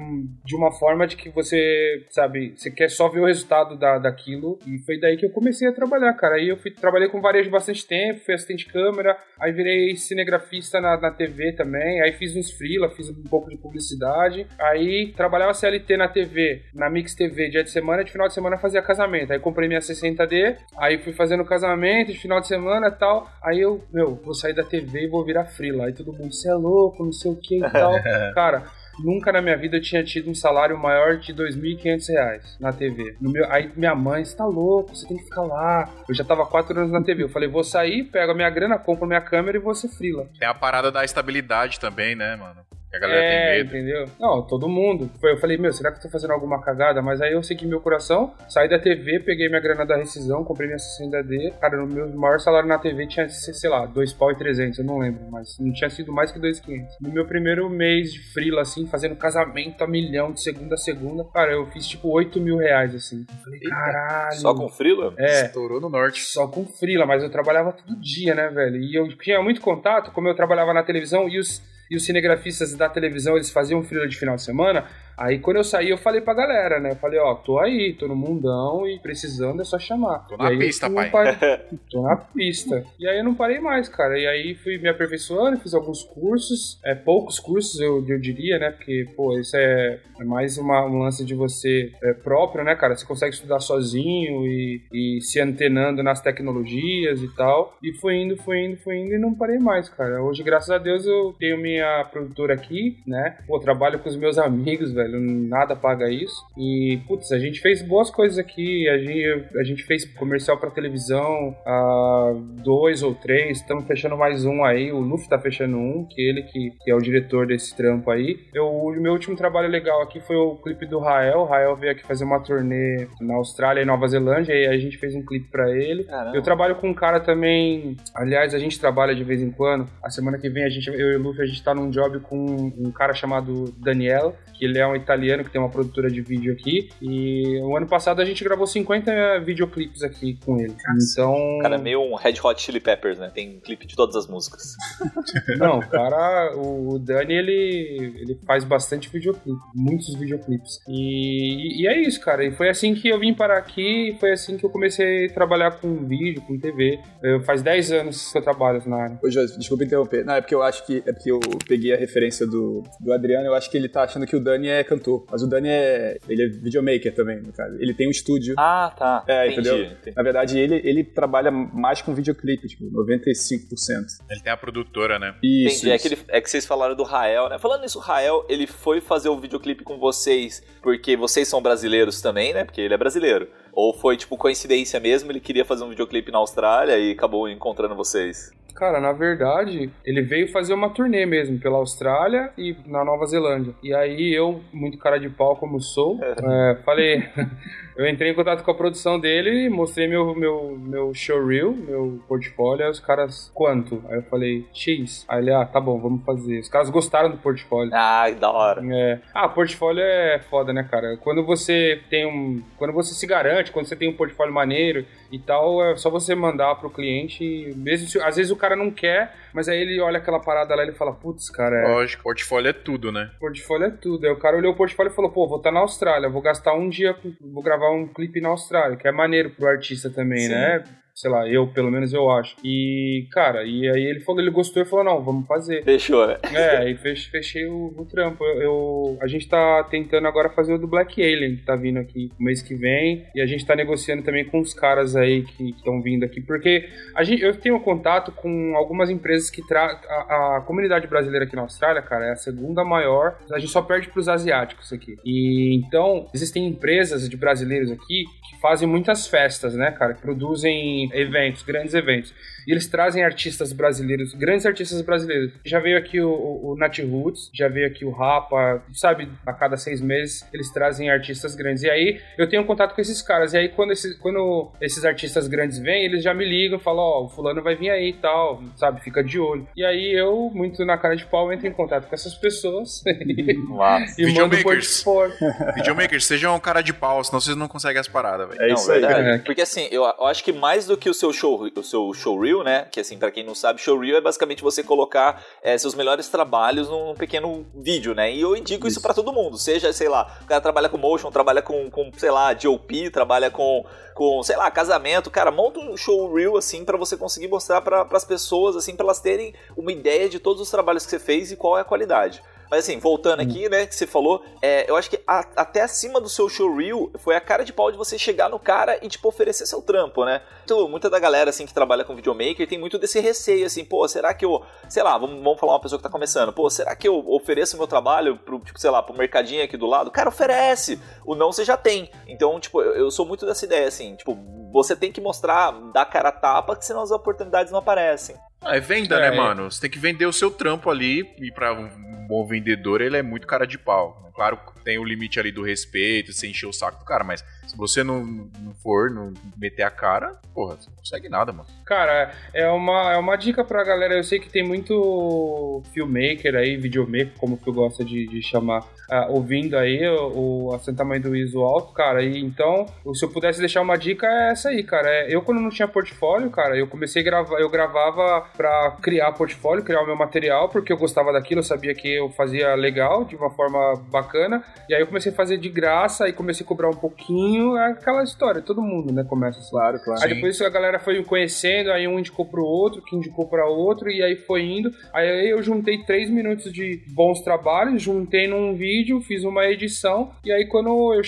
de uma forma de que você, sabe, você quer só ver o resultado da, daquilo. E foi daí que eu comecei a trabalhar, cara. Aí eu fui, trabalhei com varejo bastante tempo, fui assistente de câmera, aí virei cinegrafista na, na TV também, aí fiz uns freela, fiz um pouco de publicidade. Aí trabalhava CLT na TV, na Mix TV, dia de semana, de final de semana fazia casamento. Aí comprei minha 60D, aí fui fazendo casamento de final de semana e tal. Aí eu, meu, vou sair da TV e vou virar freela. Aí todo mundo, você é louco, não sei o que e tal. Cara, Nunca na minha vida eu tinha tido um salário maior de 2.500 reais na TV. No meu, aí minha mãe, você tá louco, você tem que ficar lá. Eu já tava quatro anos na TV. Eu falei, vou sair, pego a minha grana, compro minha câmera e vou ser freela. Tem a parada da estabilidade também, né, mano? A galera é, tem medo. entendeu? Não, todo mundo. Foi- Eu falei, meu, será que eu tô fazendo alguma cagada? Mas aí eu segui meu coração, saí da TV, peguei minha grana da rescisão, comprei minha 60D. Cara, o meu maior salário na TV tinha, sei lá, 2 pau e 300, eu não lembro, mas não tinha sido mais que 2,500. No meu primeiro mês de freela, assim, fazendo casamento a milhão de segunda a segunda, cara, eu fiz tipo 8 mil reais, assim. Eu falei, caralho. Só com frila? É, Estourou no norte. só com freela, mas eu trabalhava todo dia, né, velho? E eu tinha muito contato, como eu trabalhava na televisão e os, e os cinegrafistas da televisão, eles faziam freela de final de semana. Aí quando eu saí, eu falei pra galera, né? Eu falei, ó, tô aí, tô no mundão e precisando é só chamar. Tô na aí pista, pai. pa- Tô na pista. E aí eu não parei mais, cara. E aí fui me aperfeiçoando, fiz alguns cursos, é, poucos cursos, eu, eu diria, né? Porque, pô, isso é, é mais uma, um lance de você é, próprio, né, cara? Você consegue estudar sozinho e, e se antenando nas tecnologias e tal. E fui indo, fui indo, fui indo e não parei mais, cara. Hoje, graças a Deus, eu tenho minha produtora aqui, né? Pô, trabalho com os meus amigos, velho. Nada paga isso. E, putz, a gente fez boas coisas aqui. A gente, a gente fez comercial pra televisão, ah, dois ou três. Estamos fechando mais um aí. O Luffy tá fechando um, que ele que, que é o diretor desse trampo aí. Eu, o meu último trabalho legal aqui foi o clipe do Rael. O Rael veio aqui fazer uma turnê na Austrália e Nova Zelândia. E a gente fez um clipe pra ele. Caramba. Eu trabalho com um cara também. Aliás, a gente trabalha de vez em quando. A semana que vem, a gente, eu e o Luffy, a gente tá num job com um cara chamado Daniel, que ele é um italiano que tem uma produtora de vídeo aqui. E o ano passado a gente gravou 50 videoclipes aqui com ele. Então. O cara é meio um Red Hot Chili Peppers, né? Tem clipe de todas as músicas. Não, o cara, o Dani, ele, ele faz bastante videoclipe, muitos videoclipes. E, e é isso, cara. E foi assim que eu vim parar aqui, e foi assim que eu comecei a trabalhar com vídeo, com TV. Eu, faz 10 anos que eu trabalho na área. Ô, Josi, desculpa interromper. Não, é porque eu acho que. É porque eu peguei a referência do, do Adriano, eu acho que ele tá achando que o Dani é cantor. Mas o Dani é. Ele é videomaker também, no caso. Ele tem um estúdio. Ah, tá. É, Entendi. entendeu? Entendi. Na verdade, ele, ele trabalha mais com videoclipe, tipo, 95%. Ele tem a produtora, né? Isso. Entendi. É isso. que, ele- é que vocês falaram do Rael, né? Falando nisso, o Rael, ele foi fazer o videoclipe com vocês porque vocês são brasileiros também, né? Porque ele é brasileiro. Ou foi, tipo, coincidência mesmo, ele queria fazer um videoclipe na Austrália e acabou encontrando vocês? Cara, na verdade, ele veio fazer uma turnê mesmo pela Austrália e na Nova Zelândia. E aí eu, muito cara de pau como sou, é, falei. eu entrei em contato com a produção dele, mostrei meu, meu, meu showreel, meu portfólio, aí os caras, quanto? Aí eu falei, X. Aí ele, ah, tá bom, vamos fazer. Os caras gostaram do portfólio. Ah, da hora. É. Ah, portfólio é foda, né, cara? Quando você tem um. Quando você se garante, quando você tem um portfólio maneiro e tal, é só você mandar pro cliente. e Mesmo se, às vezes o cara cara não quer, mas aí ele olha aquela parada lá e ele fala, putz, cara, é... Lógico, portfólio é tudo, né? Portfólio é tudo. Aí o cara olhou o portfólio e falou, pô, vou estar tá na Austrália, vou gastar um dia, vou gravar um clipe na Austrália, que é maneiro pro artista também, Sim. né? Sei lá, eu, pelo menos eu acho. E, cara, e aí ele falou, ele gostou e falou, não, vamos fazer. Fechou, né? É, aí fechei, fechei o, o trampo. Eu, eu, a gente tá tentando agora fazer o do Black Alien, que tá vindo aqui mês que vem. E a gente tá negociando também com os caras aí que estão vindo aqui. Porque a gente, eu tenho contato com algumas empresas que tra a, a, comunidade brasileira aqui na Austrália, cara, é a segunda maior. A gente só perde pros asiáticos aqui. E então, existem empresas de brasileiros aqui que fazem muitas festas, né, cara? Que produzem eventos, grandes eventos. E eles trazem artistas brasileiros, grandes artistas brasileiros. Já veio aqui o, o, o Nat Roots, já veio aqui o Rapa, sabe? A cada seis meses eles trazem artistas grandes. E aí eu tenho contato com esses caras. E aí quando, esse, quando esses artistas grandes vêm, eles já me ligam, falam: Ó, oh, o fulano vai vir aí e tal, sabe? Fica de olho. E aí eu, muito na cara de pau, entro em contato com essas pessoas. e Videomakers. Videomakers, sejam um cara de pau, senão vocês não conseguem as paradas, velho. É isso aí. É. Porque assim, eu, eu acho que mais do que o seu show, o seu showreel, né? Que assim, para quem não sabe, showreel é basicamente você colocar é, seus melhores trabalhos num pequeno vídeo, né? E eu indico isso, isso para todo mundo. Seja, sei lá, o cara trabalha com motion, trabalha com, com sei lá, DOP, trabalha com, com, sei lá, casamento. Cara, monta um showreel assim para você conseguir mostrar para as pessoas, assim, para elas terem uma ideia de todos os trabalhos que você fez e qual é a qualidade. Mas assim, voltando aqui, né, que você falou, é, eu acho que a, até acima do seu showreel foi a cara de pau de você chegar no cara e, tipo, oferecer seu trampo, né? Então, muita da galera, assim, que trabalha com videomaker tem muito desse receio, assim, pô, será que eu, sei lá, vamos, vamos falar uma pessoa que tá começando, pô, será que eu ofereço meu trabalho pro, tipo, sei lá, pro mercadinho aqui do lado? Cara, oferece! O não você já tem. Então, tipo, eu, eu sou muito dessa ideia, assim, tipo, você tem que mostrar, dar cara a tapa, que senão as oportunidades não aparecem. Ah, é venda, né, é, né, mano? Você tem que vender o seu trampo ali e para um bom vendedor ele é muito cara de pau. Claro que tem o limite ali do respeito, você encher o saco do cara, mas se você não, não for, não meter a cara, porra, você não consegue nada, mano. Cara, é uma, é uma dica pra galera. Eu sei que tem muito filmmaker aí, videomaker, como que eu gosto de, de chamar, uh, ouvindo aí o, o assentamento do ISO alto, cara. E então, se eu pudesse deixar uma dica, é essa aí, cara. É, eu, quando não tinha portfólio, cara, eu comecei a gravar, eu gravava pra criar portfólio, criar o meu material, porque eu gostava daquilo, eu sabia que eu fazia legal, de uma forma bacana. E aí eu comecei a fazer de graça e comecei a cobrar um pouquinho. É aquela história, todo mundo, né, começa assim. Claro, claro. Aí depois a galera foi conhecendo, aí um indicou pro outro, que indicou para outro, e aí foi indo. Aí eu juntei três minutos de bons trabalhos, juntei num vídeo, fiz uma edição, e aí quando eu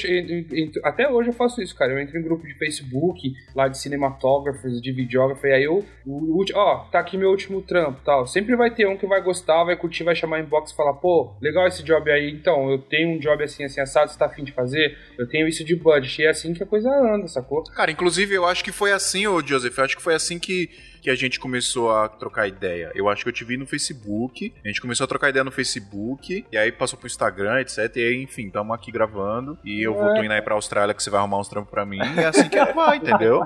entro, até hoje eu faço isso, cara. Eu entro em grupo de Facebook, lá de cinematógrafos, de videógrafos, e aí eu, o, ó, tá aqui meu último trampo tal. Sempre vai ter um que vai gostar, vai curtir, vai chamar inbox e falar, pô, legal esse job aí, então, eu tenho um job assim, assim, assado, você tá afim de fazer? Eu tenho isso de budget, é assim que a coisa anda, sacou? Cara, inclusive eu acho que foi assim, ô Joseph, eu acho que foi assim que que a gente começou a trocar ideia? Eu acho que eu te vi no Facebook, a gente começou a trocar ideia no Facebook, e aí passou pro Instagram, etc. E aí, enfim, estamos aqui gravando, e eu é. vou indo aí pra Austrália que você vai arrumar uns trampos pra mim, e é assim que vai, entendeu?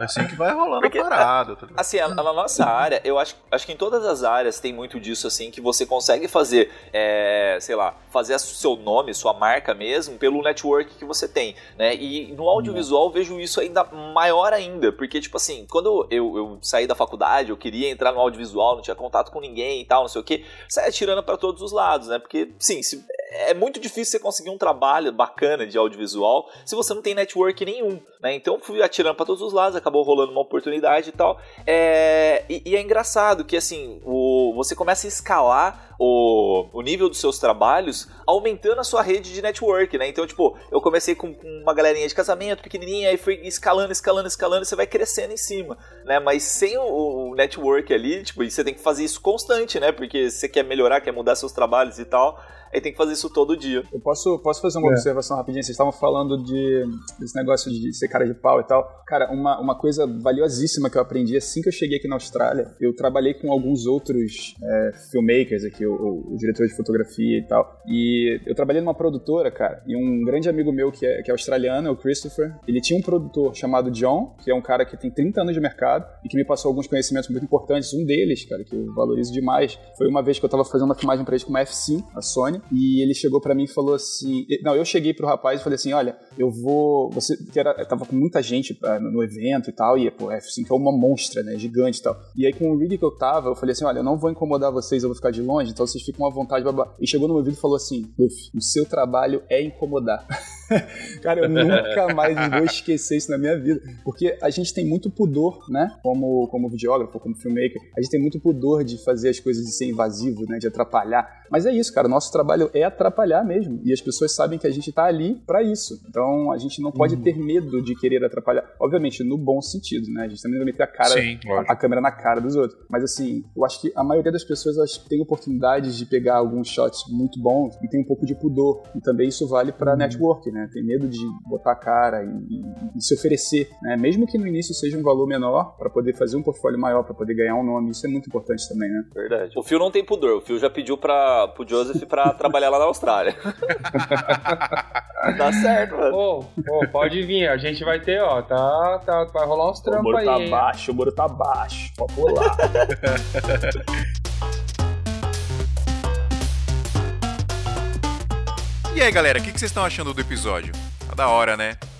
É assim que vai rolando Porque, a parada. Tá assim, na nossa área, eu acho, acho que em todas as áreas tem muito disso, assim, que você consegue fazer, é, sei lá, fazer o seu nome, sua marca mesmo, pelo network que você tem, né? E no audiovisual eu vejo isso ainda maior ainda, porque, tipo assim, quando eu, eu saí da faculdade, eu queria entrar no audiovisual, não tinha contato com ninguém e tal, não sei o que, sai atirando para todos os lados, né? Porque, sim, se, é muito difícil você conseguir um trabalho bacana de audiovisual se você não tem network nenhum, né? Então fui atirando para todos os lados, acabou rolando uma oportunidade e tal. É, e, e, é engraçado que assim, o, você começa a escalar o, o nível dos seus trabalhos aumentando a sua rede de network, né? Então, tipo, eu comecei com uma galerinha de casamento pequenininha, aí fui escalando, escalando, escalando, e você vai crescendo em cima, né? Mas sem o, o network ali, tipo, você tem que fazer isso constante, né? Porque você quer melhorar, quer mudar seus trabalhos e tal aí tem que fazer isso todo dia. Eu posso, posso fazer uma é. observação rapidinha? Vocês estavam falando de, desse negócio de ser cara de pau e tal. Cara, uma, uma coisa valiosíssima que eu aprendi assim que eu cheguei aqui na Austrália, eu trabalhei com alguns outros é, filmmakers aqui, o, o, o, diretor de fotografia e tal. E eu trabalhei numa produtora, cara, e um grande amigo meu que é, que é australiano, é o Christopher, ele tinha um produtor chamado John, que é um cara que tem 30 anos de mercado e que me passou alguns conhecimentos muito importantes. Um deles, cara, que eu valorizo demais, foi uma vez que eu tava fazendo uma filmagem pra eles com uma F5, a Sony, e ele chegou para mim e falou assim, não, eu cheguei pro rapaz e falei assim, olha, eu vou, você, que era, tava com muita gente no evento e tal, e pô, F5 é uma monstra, né, gigante e tal. E aí com o rig que eu tava, eu falei assim, olha, eu não vou incomodar vocês, eu vou ficar de longe, então vocês ficam à vontade. Blá. E chegou no meu ouvido e falou assim, Luffy, o seu trabalho é incomodar. Cara, eu nunca mais vou esquecer isso na minha vida. Porque a gente tem muito pudor, né? Como, como videógrafo, como filmmaker, a gente tem muito pudor de fazer as coisas de ser invasivo, né? De atrapalhar. Mas é isso, cara. Nosso trabalho é atrapalhar mesmo. E as pessoas sabem que a gente tá ali para isso. Então a gente não pode uhum. ter medo de querer atrapalhar. Obviamente, no bom sentido, né? A gente também não vai meter a cara, Sim, a, a, câmera na cara dos outros. Mas assim, eu acho que a maioria das pessoas elas têm oportunidades de pegar alguns shots muito bons e tem um pouco de pudor. E também isso vale para uhum. network, né? Tem medo de botar a cara e, e, e se oferecer, né? Mesmo que no início seja um valor menor para poder fazer um portfólio maior, para poder ganhar um nome, isso é muito importante também, né? Verdade. O Phil não tem pudor. O Phil já pediu para pro Joseph para trabalhar lá na Austrália. tá certo, mano. Pô, pô, pode vir. A gente vai ter, ó, tá, tá vai rolar uns trampos aí. O muro tá baixo, o muro tá baixo. Pode pular. E aí, galera, o que, vocês estão achando do episódio? Tá da hora, né?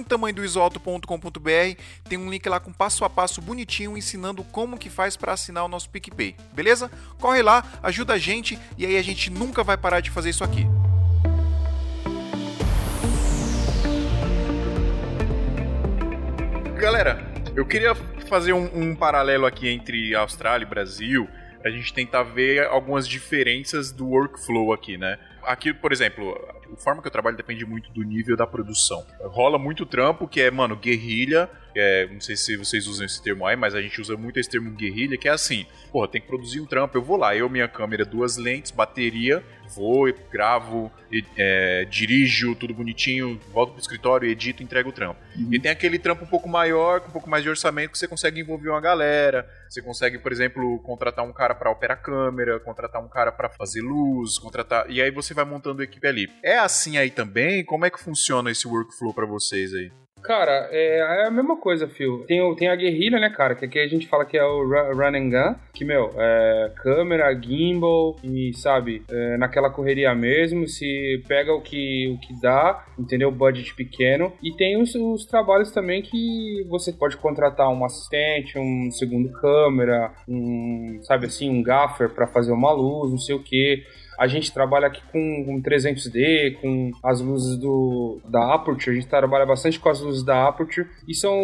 santamanhodoisoalto.com.br. Tem um link lá com passo a passo bonitinho ensinando como que faz para assinar o nosso PicPay. Beleza? Corre lá, ajuda a gente e aí a gente nunca vai parar de fazer isso aqui. Galera, eu queria fazer um, um paralelo aqui entre Austrália e Brasil a gente tentar ver algumas diferenças do workflow aqui, né? Aqui, por exemplo, a forma que eu trabalho depende muito do nível da produção. Rola muito trampo que é, mano, guerrilha. É, não sei se vocês usam esse termo aí, mas a gente usa muito esse termo guerrilha, que é assim: porra, tem que produzir um trampo, eu vou lá, eu, minha câmera, duas lentes, bateria, vou, gravo, é, dirijo, tudo bonitinho, volto pro escritório, edito, entrego o trampo. Uhum. E tem aquele trampo um pouco maior, com um pouco mais de orçamento, que você consegue envolver uma galera, você consegue, por exemplo, contratar um cara para operar câmera, contratar um cara para fazer luz, contratar. E aí você vai montando a equipe ali. É assim aí também? Como é que funciona esse workflow para vocês aí? Cara, é, é, a mesma coisa, Phil. Tem, tem a guerrilha, né, cara? Que aqui a gente fala que é o run and gun. Que, meu, é câmera, gimbal e, sabe, é, naquela correria mesmo. Se pega o que, o que dá, entendeu? Budget pequeno. E tem os, os trabalhos também que você pode contratar um assistente, um segundo câmera, um, sabe assim, um gaffer para fazer uma luz, não sei o que. A gente trabalha aqui com, com 300D, com as luzes do, da Aperture, a gente trabalha bastante com as luzes da Aperture e são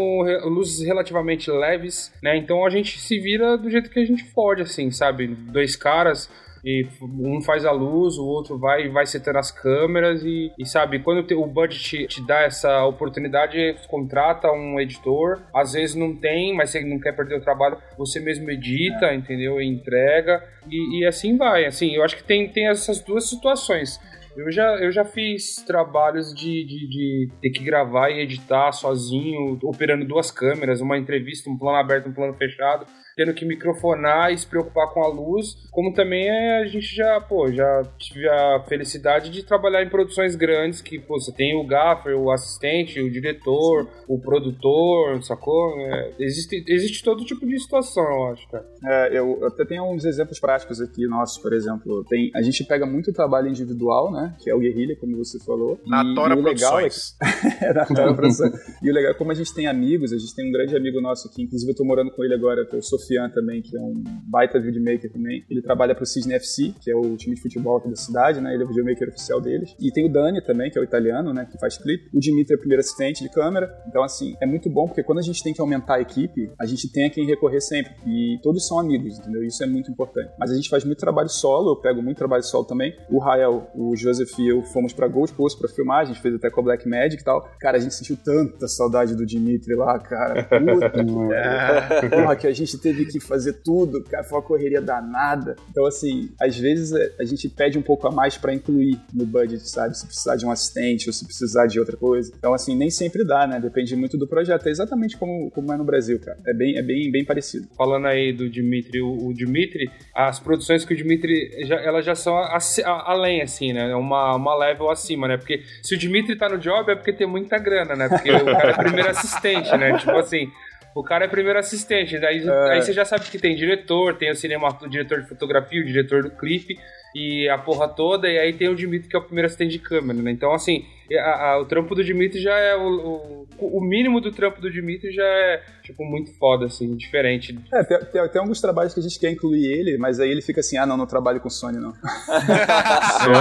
luzes relativamente leves, né? Então a gente se vira do jeito que a gente pode, assim, sabe? Dois caras e um faz a luz, o outro vai vai setando as câmeras e, e sabe, quando o budget te, te, dá essa oportunidade, contrata um editor, às vezes não tem, mas você não quer perder o trabalho, você mesmo edita, entendeu? E entrega e, e assim vai, assim, eu acho que tem, tem essas duas situações. Eu já, eu já fiz trabalhos de, de, de, ter que gravar e editar sozinho, operando duas câmeras, uma entrevista, um plano aberto, um plano fechado tendo que microfonar e se preocupar com a luz, como também é, a gente já, pô, já tive a felicidade de trabalhar em produções grandes que, pô, você tem o gaffer, o assistente, o diretor, o produtor, sacou? É, existe, existe todo tipo de situação, eu acho, cara. É, eu até tenho uns exemplos práticos aqui nossos, por exemplo. Tem, a gente pega muito trabalho individual, né, que é o guerrilha, como você falou. Na e, Tora e Produções. É, na Tora Produções. e o legal é como a gente tem amigos, a gente tem um grande amigo nosso aqui, inclusive eu tô morando com ele agora, que é o Sofian também, que é um baita videomaker também. Ele trabalha pro Cisne FC, que é o time de futebol aqui da cidade, né? Ele é o videomaker oficial deles. E tem o Dani também, que é o italiano, né? Que faz clipe. O Dimitri é o primeiro assistente de câmera. Então, assim, é muito bom porque quando a gente tem que aumentar a equipe, a gente tem a quem recorrer sempre. E todos são amigos, entendeu? Isso é muito importante. Mas a gente faz muito trabalho solo, eu pego muito trabalho solo também. O Rael, o Joseph e eu fomos pra Gold Coast pra filmar, a gente fez até com a Black Magic e tal. Cara, a gente sentiu tanta saudade do Dimitri lá, cara. Puta, é. Porra, que a gente teve teve que fazer tudo, cara, foi uma correria danada. Então, assim, às vezes é, a gente pede um pouco a mais para incluir no budget, sabe? Se precisar de um assistente ou se precisar de outra coisa. Então, assim, nem sempre dá, né? Depende muito do projeto. É exatamente como, como é no Brasil, cara. É bem, é bem, bem parecido. Falando aí do Dimitri, o, o Dimitri, as produções que o Dimitri, já, elas já são a, a, além, assim, né? É uma, uma level acima, né? Porque se o Dimitri tá no job é porque tem muita grana, né? Porque o cara é primeiro assistente, né? Tipo assim, o cara é primeiro assistente. Daí, é. aí você já sabe que tem diretor, tem o cinema, o diretor de fotografia, o diretor do clipe e a porra toda, e aí tem o Dimitri que é o primeiro assistente de câmera, né? Então, assim, a, a, o trampo do Dimitri já é o, o, o, mínimo do trampo do Dimitri já é, tipo, muito foda, assim, diferente. É, tem, tem, tem, alguns trabalhos que a gente quer incluir ele, mas aí ele fica assim, ah, não, não trabalho com Sony, não. Sony,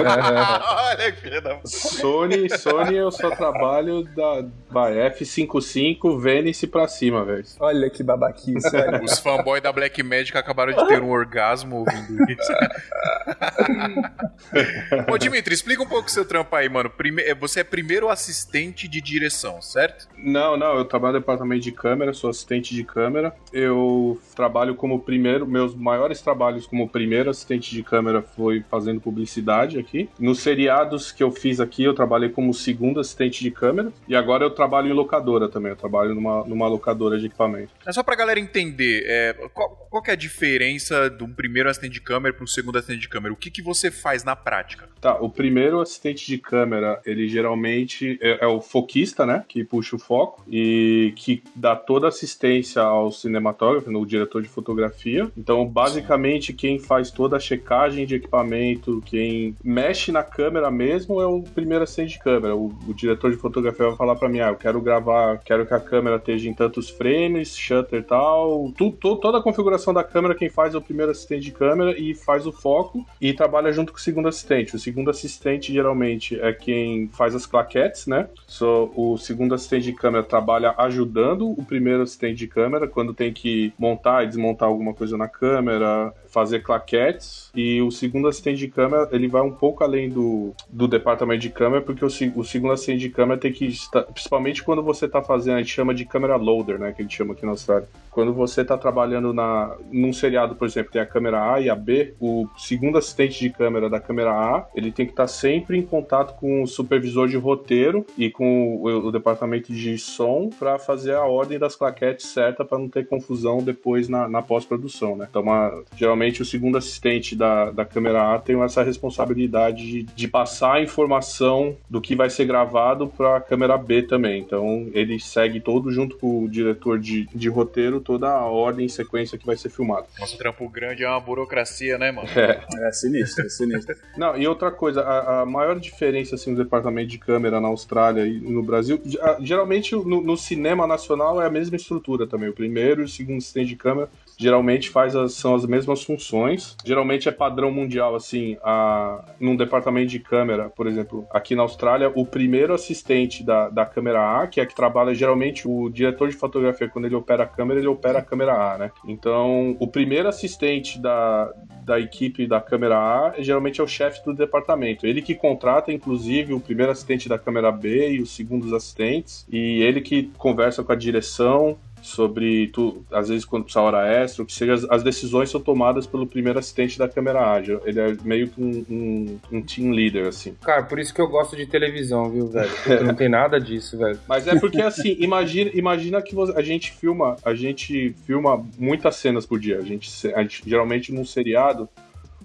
Olha que filha da... Sony, Sony eu só trabalho da vai, F55, Vênice pra cima, velho. Olha que babaquice. Os fanboys da Black Magic acabaram de ter um orgasmo ouvindo isso. Ô, Dimitri, explica um pouco o seu trampo aí, mano. Prime... É, você é primeiro assistente de direção, certo? Não, não, eu trabalho no departamento de câmera, sou assistente de câmera. Eu trabalho como primeiro, meus maiores trabalhos como primeiro assistente de câmera foi fazendo publicidade aqui. Nos seriados que eu fiz aqui, eu trabalhei como segundo assistente de câmera. E agora eu trabalho em locadora também, eu trabalho numa, numa locadora de equipamento. É só pra galera entender, é, qual, qual é a diferença de um primeiro assistente de câmera para um segundo assistente de câmera? O que, que você faz na prática? Tá, o primeiro assistente de câmera, ele geralmente é, é, o foquista, né? Que puxa o foco e que dá toda assistência ao cinematógrafo, no diretor de fotografia. Então, basicamente, quem faz toda a checagem de equipamento, quem mexe na câmera mesmo é o primeiro assistente de câmera. O, o diretor de fotografia vai falar para mim, ah, eu quero gravar, quero que a câmera esteja em tantos frames, shutter e tal. Tu, tu, toda a configuração da câmera, quem faz é o primeiro assistente de câmera e faz o foco e trabalha junto com o segundo assistente. O segundo assistente geralmente é quem faz as claquetes, né? So, o segundo assistente de câmera trabalha ajudando o primeiro assistente de câmera quando tem que montar e desmontar alguma coisa na câmera, fazer claquetes. E o segundo assistente de câmera, ele vai um pouco além do, do departamento de câmera, porque o, o segundo assistente de câmera tem que estar, principalmente quando você está fazendo, a gente chama de câmera loader, né? Que a gente chama aqui na Austrália. Quando você está trabalhando na, num seriado, por exemplo, tem a câmera A e a B, o segundo assistente de câmera da câmera A, ele tem que estar tá sempre em contato com o supervisor de roteiro e com o, o departamento de som para fazer a ordem das claquetes certa para não ter confusão depois na, na pós-produção, né? Então, uma, geralmente o segundo assistente da, da câmera A tem essa responsabilidade de, de passar a informação do que vai ser gravado para a câmera B também. Então, ele segue todo junto com o diretor de, de roteiro toda a ordem e sequência que vai ser filmado. Nosso trampo grande é uma burocracia, né, mano? É, é sinistro, é sinistro. Não, e outra coisa, a, a, maior diferença assim, do departamento de câmera na Austrália e no Brasil, geralmente no, no, cinema nacional é a mesma estrutura também. O primeiro e o segundo assistente de câmera geralmente faz as, são as mesmas funções. Geralmente é padrão mundial, assim, a, num departamento de câmera, por exemplo, aqui na Austrália, o primeiro assistente da, da câmera A, que é que trabalha geralmente o diretor de fotografia, quando ele opera a câmera, ele opera a câmera A, né? Então, o primeiro assistente da, da equipe da câmera A geralmente é o chefe do departamento. Ele que contrata, inclusive, o primeiro assistente da câmera B e os segundos assistentes, e ele que conversa com a direção, sobre tu, às vezes quando precisa hora extra, o que seja, as, as, decisões são tomadas pelo primeiro assistente da câmera ágil. Ele é meio que um, um, um, team leader, assim. Cara, por isso que eu gosto de televisão, viu, velho? Porque não tem nada disso, velho. Mas é porque assim, imagina, imagina que você, a gente filma, a gente filma muitas cenas por dia. A gente, a gente geralmente num seriado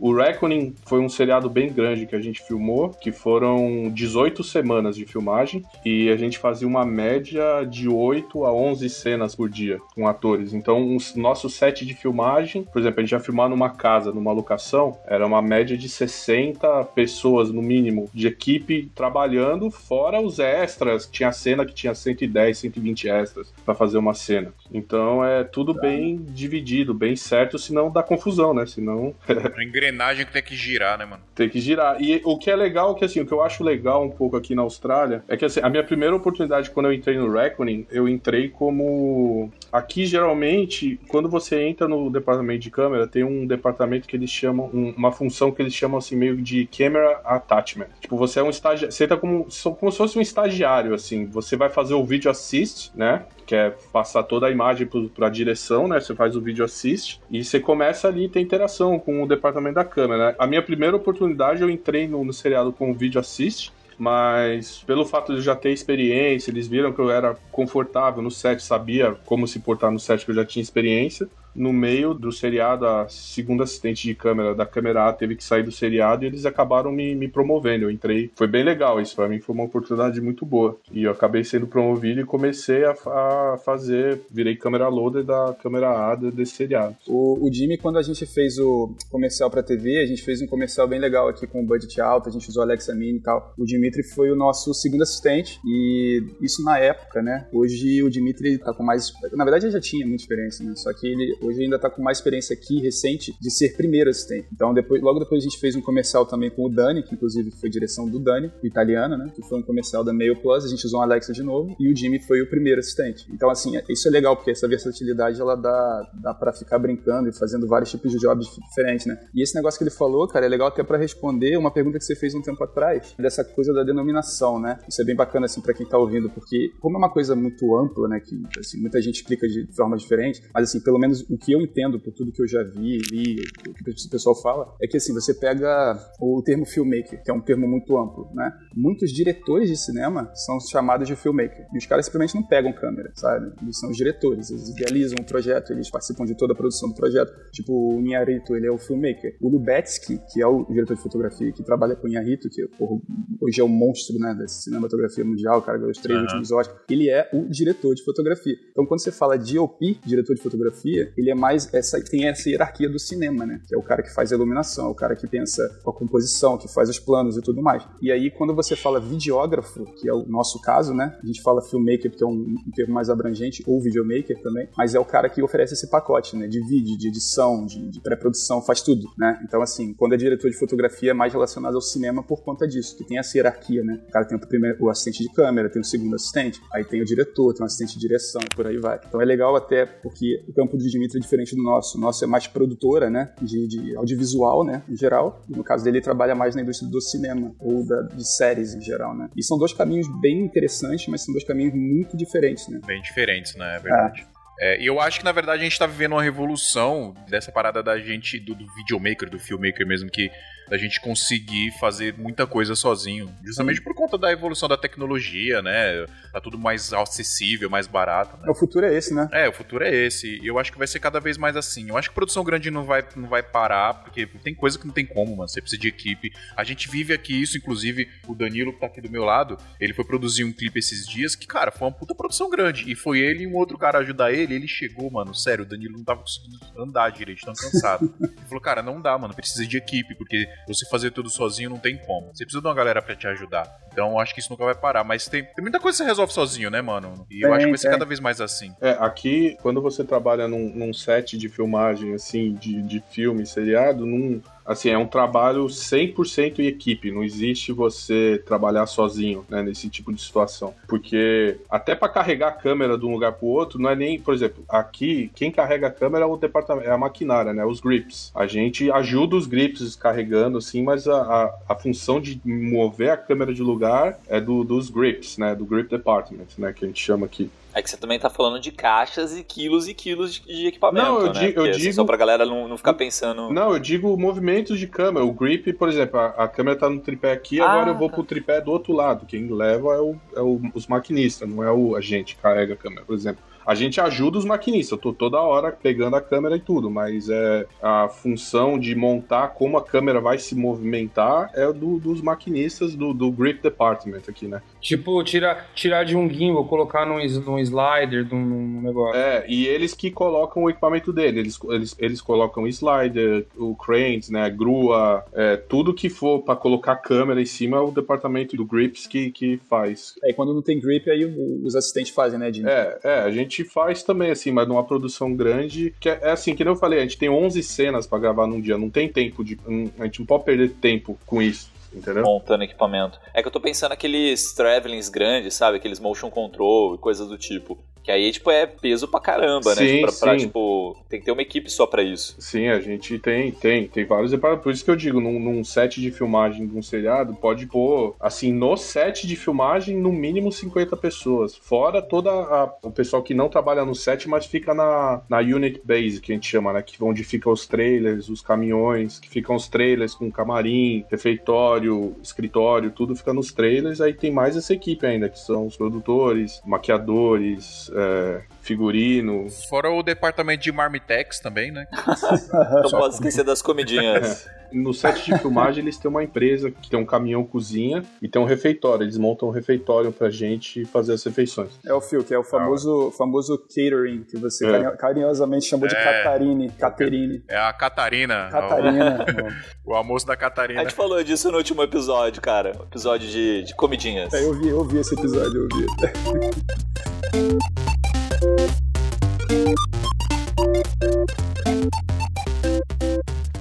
o Reckoning foi um seriado bem grande que a gente filmou, que foram 18 semanas de filmagem e a gente fazia uma média de 8 a 11 cenas por dia com atores. Então, o nosso set de filmagem, por exemplo, a gente ia filmar numa casa, numa locação, era uma média de 60 pessoas no mínimo de equipe trabalhando, fora os extras. Tinha cena que tinha 110, 120 extras para fazer uma cena. Então, é tudo bem dividido, bem certo, senão dá confusão, né? Senão. engrenagem que tem que girar, né, mano? Tem que girar. E o que é legal, que assim, o que eu acho legal um pouco aqui na Austrália, é que assim, a minha primeira oportunidade quando eu entrei no Reckoning, eu entrei como. Aqui, geralmente, quando você entra no departamento de câmera, tem um departamento que eles chamam, uma função que eles chamam assim, meio de camera attachment. Tipo, você é um estagiário. Você tá como, como se fosse um estagiário, assim. Você vai fazer o vídeo assist, né? Que é passar toda a imagem para a direção, né? Você faz o vídeo assist e você começa ali ter interação com o departamento da câmera. Né? A minha primeira oportunidade eu entrei no, no seriado com o vídeo assist mas pelo fato de eu já ter experiência, eles viram que eu era confortável no set, sabia como se portar no set, que eu já tinha experiência no meio do seriado, a segunda assistente de câmera da câmera A teve que sair do seriado e eles acabaram me, me promovendo. Eu entrei, foi bem legal isso, para mim foi uma oportunidade muito boa. E eu acabei sendo promovido e comecei a, a fazer, virei câmera loader da câmera A desse seriado. O, o Jimmy, quando a gente fez o comercial pra TV, a gente fez um comercial bem legal aqui com o budget alto, a gente usou Alexa Mini e tal. O Dimitri foi o nosso segundo assistente e isso na época, né? Hoje o Dimitri tá com mais. Na verdade, ele já tinha muita experiência, né? Só que ele hoje ainda está com mais experiência aqui, recente, de ser primeiro assistente. Então, depois, logo depois a gente fez um comercial também com o Dani, que inclusive foi direção do Dani, o italiano, né? Que foi um comercial da Mail Plus, a gente usou um Alexa de novo, e o Jimmy foi o primeiro assistente. Então, assim, isso é legal, porque essa versatilidade, ela dá, dá para ficar brincando e fazendo vários tipos de jobs diferentes, né? E esse negócio que ele falou, cara, é legal até para responder uma pergunta que você fez um tempo atrás, dessa coisa da denominação, né? Isso é bem bacana, assim, para quem tá ouvindo, porque como é uma coisa muito ampla, né, que, assim, muita gente explica de formas diferentes, mas, assim, pelo menos o que eu entendo por tudo que eu já vi, li, o que o pessoal fala, é que assim, você pega o termo filmmaker, que é um termo muito amplo, né? Muitos diretores de cinema são chamados de filmmaker. E os caras simplesmente não pegam câmera, sabe? Eles são os diretores, eles idealizam o projeto, eles participam de toda a produção do projeto. Tipo, o Inharito, ele é o filmmaker. O Lubetsky, que é o diretor de fotografia, que trabalha com o Inharito, que porra, hoje é o monstro, né, da cinematografia mundial, o cara ganhou os três uhum. últimos Oscars, ele é o diretor de fotografia. Então, quando você fala de OP, diretor de fotografia, ele é mais essa, tem essa hierarquia do cinema, né? Que é o cara que faz a iluminação, é o cara que pensa a composição, que faz os planos e tudo mais. E aí, quando você fala videógrafo, que é o nosso caso, né? A gente fala filmmaker, que é um, um termo mais abrangente, ou videomaker também, mas é o cara que oferece esse pacote, né? De vídeo, de edição, de, de pré-produção, faz tudo, né? Então, assim, quando é diretor de fotografia, é mais relacionado ao cinema por conta disso, que tem essa hierarquia, né? O cara tem o primeiro o assistente de câmera, tem o segundo assistente, aí tem o diretor, tem o assistente de direção, por aí vai. Então é legal até porque o campo Dimitri é diferente do nosso. O nosso é mais produtora, né, de, de, audiovisual, né, em geral. No caso dele, ele trabalha mais na indústria do cinema ou da, de séries em geral, né. E são dois caminhos bem interessantes, mas são dois caminhos muito diferentes, né. Bem diferentes, né, é verdade. É. É, e eu acho que, na verdade, a gente tá vivendo uma revolução dessa parada da gente, do, do videomaker, do filmmaker mesmo, que da gente conseguir fazer muita coisa sozinho. Justamente por conta da evolução da tecnologia, né? Tá tudo mais acessível, mais barato. Né? O futuro é esse, né? É, o futuro é esse. E eu acho que vai ser cada vez mais assim. Eu acho que produção grande não vai, não vai parar, porque tem coisa que não tem como, mano. Você precisa de equipe. A gente vive aqui isso, inclusive, o Danilo, que tá aqui do meu lado, ele foi produzir um clipe esses dias que, cara, foi uma puta produção grande. E foi ele e um outro cara ajudar ele. Ele chegou, mano, sério, o Danilo não tava conseguindo andar direito, tão cansado. ele falou, cara, não dá, mano, precisa de equipe, porque você fazer tudo sozinho não tem como. Você precisa de uma galera para te ajudar. Então eu acho que isso nunca vai parar. Mas tem, tem muita coisa que você resolve sozinho, né, mano? E eu acho que vai ser cada vez mais assim. É, aqui, quando você trabalha num, num set de filmagem, assim, de, de filme, seriado, num assim, é um trabalho 100% em equipe, não existe você trabalhar sozinho, né, nesse tipo de situação. Porque até para carregar a câmera de um lugar para o outro, não é nem, por exemplo, aqui quem carrega a câmera é o departamento, é a maquinária, né, os grips. A gente ajuda os grips carregando assim, mas a, a, a função de mover a câmera de lugar é do, dos grips, né, do grip department, né, que a gente chama aqui. É que você também tá falando de caixas e quilos e quilos de, de equipamento, não, eu né? Digo, eu assim, digo... Só pra galera não, não ficar pensando... Não, eu digo movimentos de câmera. O grip, por exemplo, a, a câmera tá no tripé aqui, ah, agora eu vou tá. pro tripé do outro lado. Quem leva é, o, é o, os maquinistas, não é o, a gente que carrega a câmera, por exemplo. A gente ajuda os maquinistas, eu tô toda hora pegando a câmera e tudo, mas é a função de montar como a câmera vai se movimentar é do, dos maquinistas do, do grip department aqui, né? Tipo, tirar, tirar de um gimbal, colocar num, num slider, num, num negócio. É, e eles que colocam o equipamento dele, eles, eles, eles colocam slider, o cranes, né, grua, é, tudo que for para colocar câmera em cima é o departamento do grips que, que faz. É, e quando não tem grip, aí os assistentes fazem, né, Jim? É, é, a gente gente faz também, assim, mas numa produção grande, que é, é assim, que nem eu falei, a gente tem 11 cenas para gravar num dia, não tem tempo de. a gente não pode perder tempo com isso entendeu? Montando equipamento. É que eu tô pensando aqueles travelings grandes, sabe? Aqueles motion control e coisas do tipo. Que aí, tipo, é peso pra caramba, né? Sim, Pra, pra, sim. tipo, tem que ter uma equipe só pra isso. Sim, a gente tem, tem, tem vários departamentos. Por isso que eu digo, num, num set de filmagem de um seriado, pode pôr, assim, no set de filmagem, no mínimo 50 pessoas. Fora toda a- o pessoal que não trabalha no set, mas fica na, na unit base, que a gente chama, né? Que, onde ficam os trailers, os caminhões, que ficam os trailers com camarim, refeitório, escritório, tudo fica nos trailers. Aí tem mais essa equipe ainda, que são os produtores, maquiadores, é, figurino, Fora o departamento de Marmitex também, né? Não posso esquecer das comidinhas. No set de filmagem, eles têm uma empresa que tem um caminhão cozinha e tem um refeitório. Eles montam um refeitório pra gente fazer as refeições. É o Phil, que é o famoso, famoso catering, que você É. carinho- carinhosamente chamou de É. Catarine. Caterine. É a Catarina. Catarina. O, o almoço da A Catarina. gente falou disso no último episódio, cara. Episódio de, de comidinhas. É, eu vi, eu vi esse episódio, eu vi.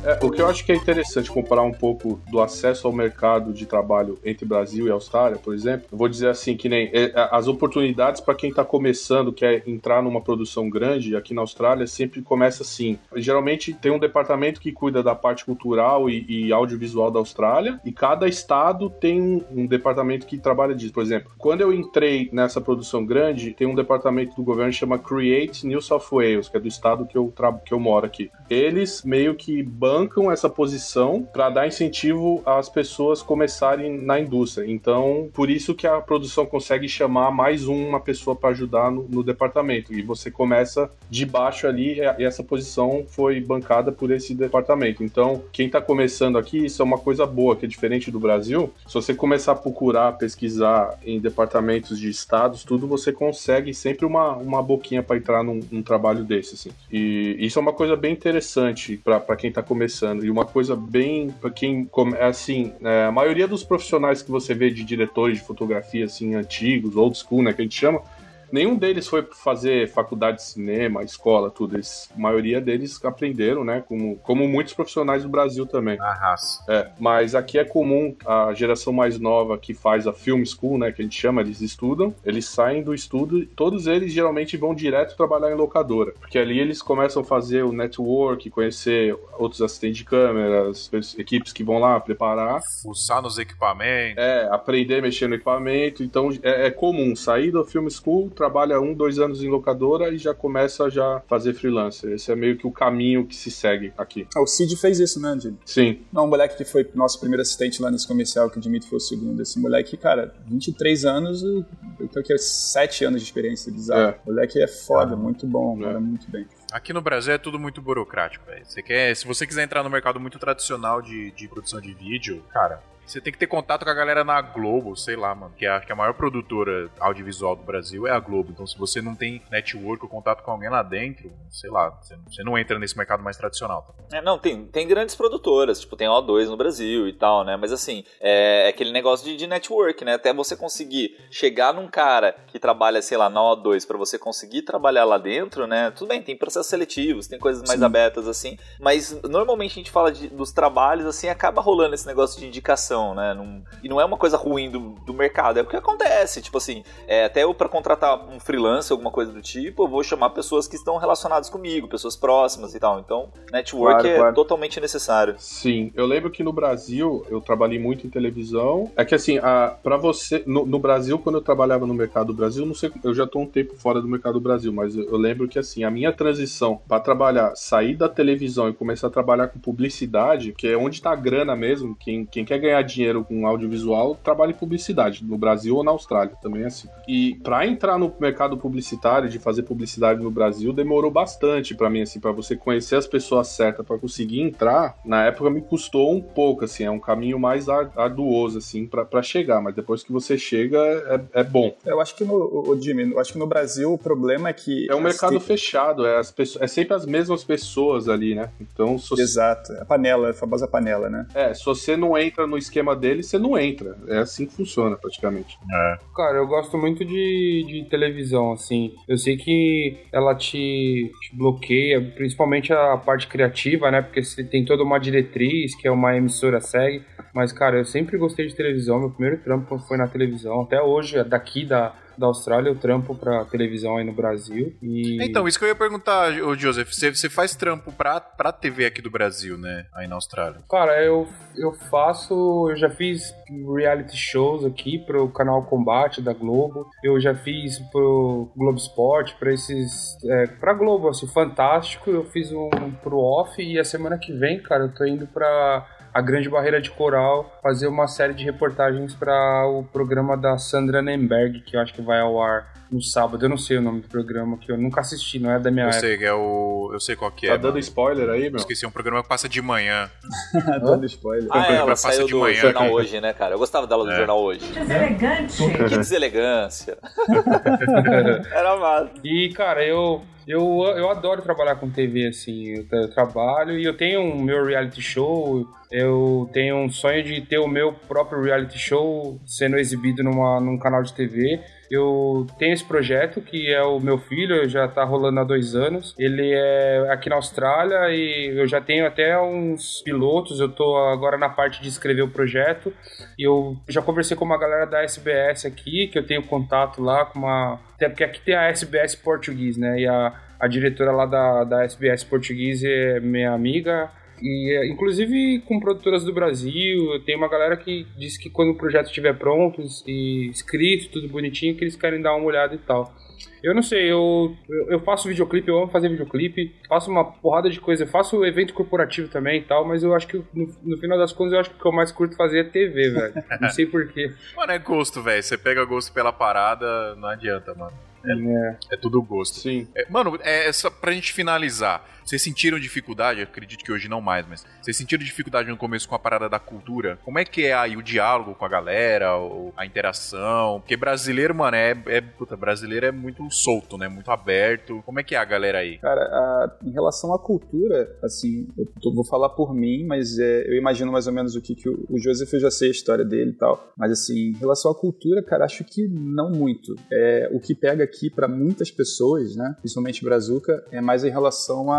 É, o que eu acho que é interessante comparar um pouco do acesso ao mercado de trabalho entre Brasil e Austrália, por exemplo, eu vou dizer assim que nem é, as oportunidades para quem está começando, quer entrar numa produção grande aqui na Austrália, sempre começa assim. Geralmente tem um departamento que cuida da parte cultural e, e audiovisual da Austrália, e cada estado tem um, um departamento que trabalha disso. Por exemplo, quando eu entrei nessa produção grande, tem um departamento do governo que chama Create New South Wales, que é do estado que eu, que eu moro aqui. Eles meio que bancam essa posição para dar incentivo às pessoas começarem na indústria. Então, por isso que a produção consegue chamar mais uma pessoa para ajudar no, no departamento. E você começa de baixo ali e essa posição foi bancada por esse departamento. Então, quem está começando aqui, isso é uma coisa boa, que é diferente do Brasil. Se você começar a procurar, pesquisar em departamentos de estados, tudo, você consegue sempre uma, uma boquinha para entrar num, num trabalho desse. Assim. E isso é uma coisa bem interessante para quem está começando. E uma coisa bem para quem come, assim, é, a maioria dos profissionais que você vê de diretores de fotografia assim antigos, old school, né, que a gente chama, Nenhum deles foi fazer faculdade de cinema, escola, tudo. Eles, a maioria deles aprenderam, né? Como, como muitos profissionais do Brasil também. A raça. É, mas aqui é comum a geração mais nova que faz a film school, né? Que a gente chama, eles estudam, eles saem do estudo, todos eles geralmente vão direto trabalhar em locadora. Porque ali eles começam a fazer o network, conhecer outros assistentes de câmeras, equipes que vão lá preparar. Fuçar nos equipamentos. É, aprender a mexer no equipamento. Então é, é comum sair da film school, trabalha um, dois anos em locadora e já começa a já fazer freelancer. Esse é meio que o caminho que se segue aqui. Ah, o Cid fez isso, né, Jimmy? Sim. Não, o moleque que foi nosso primeiro assistente lá nesse comercial, que o Dimitri foi o segundo. Esse moleque, cara, 23 anos, eu eu tô aqui há 7 anos de experiência bizarro. É. O moleque é foda, muito bom, É. manda muito bem. Aqui no Brasil é tudo muito burocrático, velho. Você quer, se você quiser entrar no mercado muito tradicional de, de produção de vídeo, cara, você tem que ter contato com a galera na Globo, sei lá, mano. Que acho que a maior produtora audiovisual do Brasil é a Globo. Então, se você não tem network ou contato com alguém lá dentro, sei lá, você, não entra nesse mercado mais tradicional. Tá? É, não, tem, tem grandes produtoras, tipo, tem O2 no Brasil e tal, né? Mas assim, é, é aquele negócio de, de network, né? Até você conseguir chegar num cara que trabalha, sei lá, na O2, pra você conseguir trabalhar lá dentro, né? Tudo bem, tem processos seletivos, tem coisas mais Sim. abertas, assim. Mas normalmente a gente fala de- dos trabalhos, assim, acaba rolando esse negócio de indicação, né? Não- e não é uma coisa ruim do, do mercado, é o que acontece. Tipo assim, é, até eu pra contratar um freelancer, alguma coisa do tipo, eu vou chamar pessoas que estão relacionadas comigo, pessoas próximas e tal. Então, network Claro, é claro. totalmente necessário. Sim, eu lembro que no Brasil eu trabalhei muito em televisão. É que assim, para você, no, no Brasil, quando eu trabalhava no mercado do Brasil, não sei, eu já tô um tempo fora do mercado do Brasil, mas eu, eu lembro que assim, a minha transição para trabalhar, sair da televisão e começar a trabalhar com publicidade, que é onde tá a grana mesmo, quem, quem quer ganhar dinheiro com audiovisual, trabalha em publicidade, no Brasil ou na Austrália, também é assim. E para entrar no mercado publicitário, de fazer publicidade no Brasil, demorou bastante para mim, assim, para você conhecer as pessoas certas, para conseguir entrar, na época me custou um pouco, assim, é um caminho mais ar- arduoso, assim, para chegar, mas depois que você chega, é, é bom. Eu acho que no, o, o Jimmy, eu acho que no Brasil o problema é que. É um mercado fechado, é, as pessoas, é sempre as mesmas pessoas ali, né? Então, se Exato, a panela, a famosa panela, né? é, se você não entra no esquema dele, você não entra. É assim que funciona, praticamente. Cara, eu gosto muito de, de televisão, assim. Eu sei que ela te, te bloqueia, principalmente a parte criativa, né? Porque você tem toda uma diretriz que é uma emissora segue. Mas, cara, eu sempre gostei de televisão. Meu primeiro trampo foi na televisão. Até hoje, daqui da, da Austrália, eu trampo pra televisão aí no Brasil. E... Então, isso que eu ia perguntar, ô Joseph, você, você faz trampo pra, pra TV aqui do Brasil, né? Aí na Austrália. Cara, eu, eu faço. Eu já fiz reality shows aqui pro canal Combate da Globo. Eu já fiz pro Globo Esporte, pra esses. É, pra Globo, assim, fantástico. Eu fiz um pro off e a semana que vem, cara, eu tô indo pra a Grande Barreira de Coral fazer uma série de reportagens para o programa da Sandra Nemberg, que eu acho que vai ao ar no sábado. Eu não sei o nome do programa, que eu nunca assisti, não é da minha Eu época. sei, é o. Eu sei qual que é. Tá dando mano. spoiler aí, meu? Esqueci, é um programa que passa de manhã. Dando spoiler. Ah, Vai ela passar saiu de do manhã. jornal hoje, né, cara? Eu gostava dela do É. jornal hoje. Deselegante. Que deselegância. Era massa. E, cara, eu, eu, eu adoro trabalhar com TV, assim. Eu, eu trabalho e eu tenho um meu reality show. Eu tenho um sonho de ter o meu próprio reality show sendo exibido numa, num canal de TV. Eu tenho esse projeto que é o meu filho, já tá rolando há dois anos. Ele é aqui na Austrália e eu já tenho até uns pilotos. Eu tô agora na parte de escrever o projeto. E eu já conversei com uma galera da SBS aqui, que eu tenho contato lá com uma. Até porque aqui tem a SBS Português, né? E a, a diretora lá da, da SBS Português é minha amiga. E, é, inclusive com produtoras do Brasil, tem uma galera que diz que quando o projeto estiver pronto e escrito, tudo bonitinho, que eles querem dar uma olhada e tal. Eu não sei, eu, eu, faço videoclipe, eu amo fazer videoclipe, faço uma porrada de coisa, eu faço evento corporativo também e tal, mas eu acho que no, no final das contas eu acho que o que eu mais curto fazer é TV, velho. Não sei porquê. Mano, é gosto, velho. Você pega gosto pela parada, não adianta, mano. É. É tudo gosto. Sim. É, mano, é só pra gente finalizar. Vocês sentiram dificuldade? Acredito que hoje não mais, mas vocês sentiram dificuldade no começo com a parada da cultura? Como é que é aí o diálogo com a galera, o- a interação? Porque brasileiro, mano, é, é. Puta, brasileiro é muito solto, né? Muito aberto. Como é que é a galera aí? Cara, a- em relação à cultura, assim, eu tô- vou falar por mim, mas é, eu imagino mais ou menos o que, que o, o Joseph, eu já sei a história dele e tal. Mas, assim, em relação à cultura, cara, acho que não muito. É, o que pega aqui pra muitas pessoas, né, principalmente brazuca, é mais em relação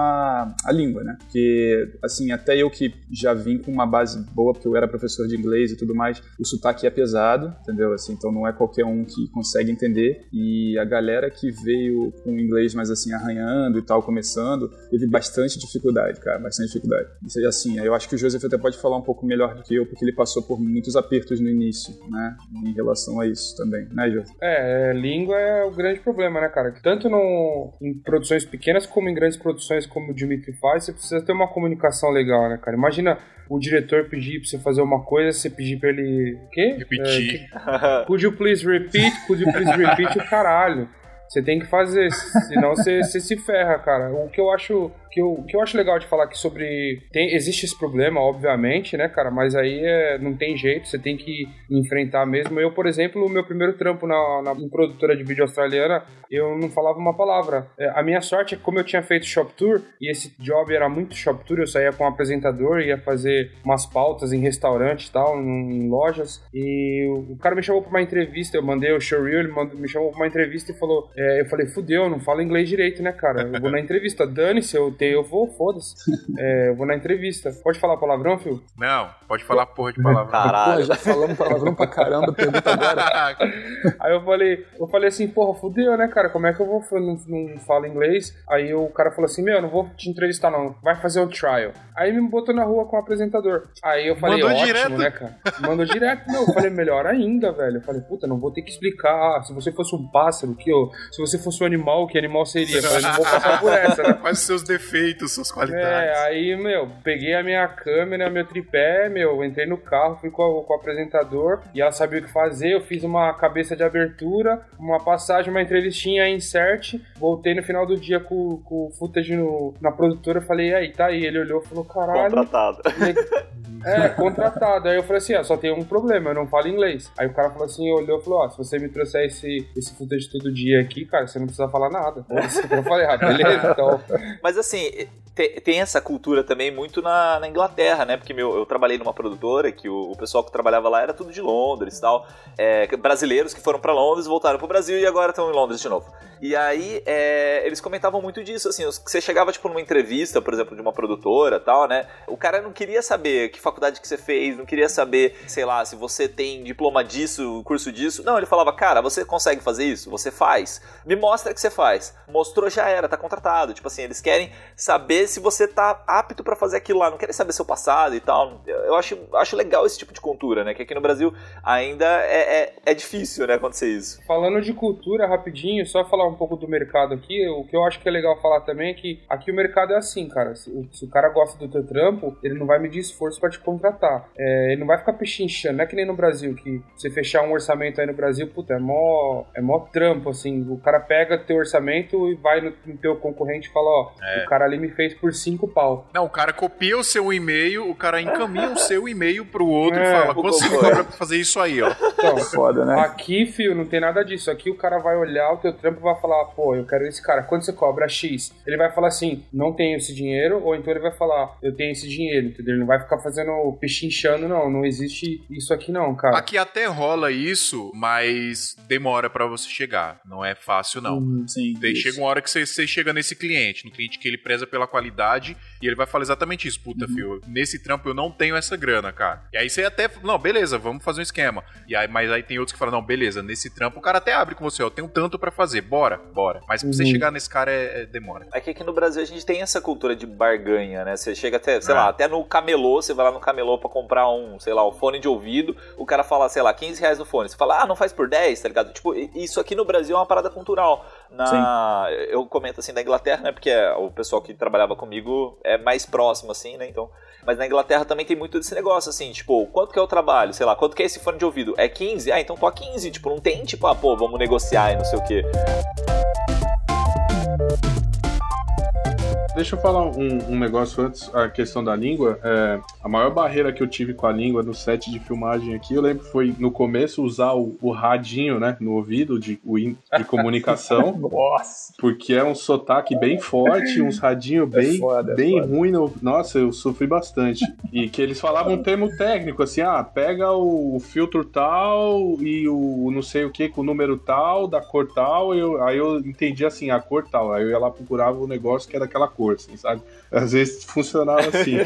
à língua, né? Porque, assim, até eu que já vim com uma base boa, porque eu era professor de inglês e tudo mais, o sotaque é pesado, entendeu? Assim, então não é qualquer um que consegue entender. E a galera que veio com inglês mais assim arranhando e tal, começando, teve bastante dificuldade, cara, bastante dificuldade. Aí, assim, eu acho que o Joseph até pode falar um pouco melhor do que eu, porque ele passou por muitos apertos no início, né, em relação a isso também, né, Joseph? É, é, língua é o grande problema, né, cara? Tanto no, em produções pequenas como em grandes produções como o Dimitri faz, você precisa ter uma comunicação legal, né, cara? Imagina o diretor pedir pra você fazer uma coisa, você pedir pra ele. Quê? Repetir. É, could you please repeat? Could you please repeat o caralho? Você tem que fazer, senão você, você se ferra, cara. O que eu acho que eu, que eu acho legal de falar aqui sobre. Tem, existe esse problema, obviamente, né, cara? Mas aí é, não tem jeito, você tem que enfrentar mesmo. Eu, por exemplo, o meu primeiro trampo na, na em produtora de vídeo australiana, eu não falava uma palavra. É, a minha sorte é que, como eu tinha feito shop tour, e esse job era muito shop tour, eu saía com um apresentador, ia fazer umas pautas em restaurantes e tal, em, em lojas. E o, o cara me chamou pra uma entrevista, eu mandei o showreel, ele mandou, me chamou pra uma entrevista e falou: é, Eu falei, fudeu, eu não falo inglês direito, né, cara? Eu vou na entrevista, dane-se, eu, eu vou, foda-se. É, eu vou na entrevista. Pode falar palavrão, filho? Não, pode falar porra de palavra. Caralho. Pô, já falamos palavrão pra caramba, pergunta agora. Aí eu falei, eu falei assim, porra, fudeu, né, cara? Como é que eu vou? Eu não, não falo inglês. Aí o cara falou assim, meu, eu não vou te entrevistar, não. Vai fazer o trial. Aí me botou na rua com o apresentador. Aí eu falei, Mandou ótimo, direto? né, cara? Mandou direto. Não, eu falei, melhor ainda, velho. Eu falei, puta, não vou ter que explicar. Ah, se você fosse um pássaro, que eu, se você fosse um animal, que animal seria? Eu falei, não vou passar por essa, né? Quais os seus defeitos, suas É, qualidades. aí, meu, peguei a minha câmera, meu tripé, meu, entrei no carro, fui com, a- com o apresentador e ela sabia o que fazer. Eu fiz uma cabeça de abertura, uma passagem, uma entrevistinha, insert. Voltei no final do dia com, com o footage no- na produtora. Falei, e aí, tá aí. Ele olhou e falou, caralho. Contratado. É, contratado. Aí eu falei assim, ó, só tem um problema, eu não falo inglês. Aí o cara falou assim, olhou e falou, ó, se você me trouxer esse, esse footage todo dia aqui, cara, você não precisa falar nada. Eu falei, ah, beleza, então. Mas assim, tem, tem essa cultura também muito na, na Inglaterra, né? Porque meu, eu trabalhei numa produtora que o, o, pessoal que trabalhava lá era tudo de Londres e tal. É, brasileiros que foram para Londres, voltaram pro Brasil e agora estão em Londres de novo. E aí, é, eles comentavam muito disso, assim, você chegava, tipo, numa entrevista, por exemplo, de uma produtora tal, né? O cara não queria saber que faculdade que você fez, não queria saber, sei lá, se você tem diploma disso, curso disso. Não, ele falava, cara, você consegue fazer isso? Você faz? Me mostra que você faz. Mostrou, já era, tá contratado. Tipo assim, eles querem saber se você tá apto para fazer aquilo lá, não querem saber seu passado e tal. Eu acho, acho legal esse tipo de cultura, né? Que aqui no Brasil ainda é, é, é difícil, né, acontecer isso. Falando de cultura, rapidinho, só falar um pouco do mercado aqui, o que eu acho que é legal falar também é que aqui o mercado é assim, cara. Se, se o cara gosta do teu trampo, ele não vai medir esforço para te contratar. É, ele não vai ficar pechinchando, não é que nem no Brasil, que você fechar um orçamento aí no Brasil, puta, é mó, é mó trampo, assim. O cara pega teu orçamento e vai no, no teu concorrente e fala, ó, é. o cara ali me fez por cinco pau. Não, o cara copia o seu e-mail, o cara encaminha o seu e-mail pro outro é, e fala, quanto você me cobra pra fazer isso aí, ó. Então, foda, né? Aqui, fio, não tem nada disso. Aqui o cara vai olhar o teu trampo e vai falar, pô, eu quero esse cara, quanto você cobra? X. Ele vai falar assim, não tenho esse dinheiro, ou então ele vai falar, eu tenho esse dinheiro, entendeu? Ele não vai ficar fazendo pechinchando, não. Não existe isso aqui, não, cara. Aqui até rola isso, mas demora para você chegar. Não é fácil, não. Hum, sim. Daí chega uma hora que você, você, chega nesse cliente, no cliente que ele preza pela qualidade, e ele vai falar exatamente isso. Puta, uhum. filho, nesse trampo eu não tenho essa grana, cara. E aí você até. Não, beleza, vamos fazer um esquema. E aí, mas aí tem outros que falam, não, beleza, nesse trampo o cara até abre com você, ó, tem um tanto para fazer, bora, bora. Mas pra uhum. você chegar nesse cara é, é, demora. É que aqui no Brasil a gente tem essa cultura de barganha, né? Você chega até, sei é. lá, até no camelô, você vai lá no camelô pra comprar um, sei lá, um fone de ouvido, o cara fala, sei lá, 15 reais no fone. Você fala, ah, não faz por 10, tá ligado? Tipo, isso aqui no Brasil é uma parada cultural. Na, eu comento assim da Inglaterra, né? Porque é, o pessoal que trabalhava comigo é mais próximo, assim, né? Então. Mas na Inglaterra também tem muito desse negócio, assim, tipo, quanto que é o trabalho? Sei lá, quanto que é esse fone de ouvido? É 15? Ah, então tô a 15. Tipo, não tem, tipo, ah, pô, vamos negociar e não sei o quê. Deixa eu falar um, um, negócio antes, a questão da língua. É, a maior barreira que eu tive com a língua no set de filmagem aqui, eu lembro que foi no começo usar o, o radinho, né, no ouvido de, de comunicação. Nossa! Porque é um sotaque bem forte, uns radinhos é bem, é foda, bem é ruim. No, nossa, eu sofri bastante. E que eles falavam um termo técnico, assim, ah, pega o, o filtro tal e o não sei o que com o número tal, da cor tal. Eu, aí eu entendi assim, a cor tal. Aí eu ia lá procurava o negócio que era aquela cor cor, assim, sabe? Às vezes funcionava assim.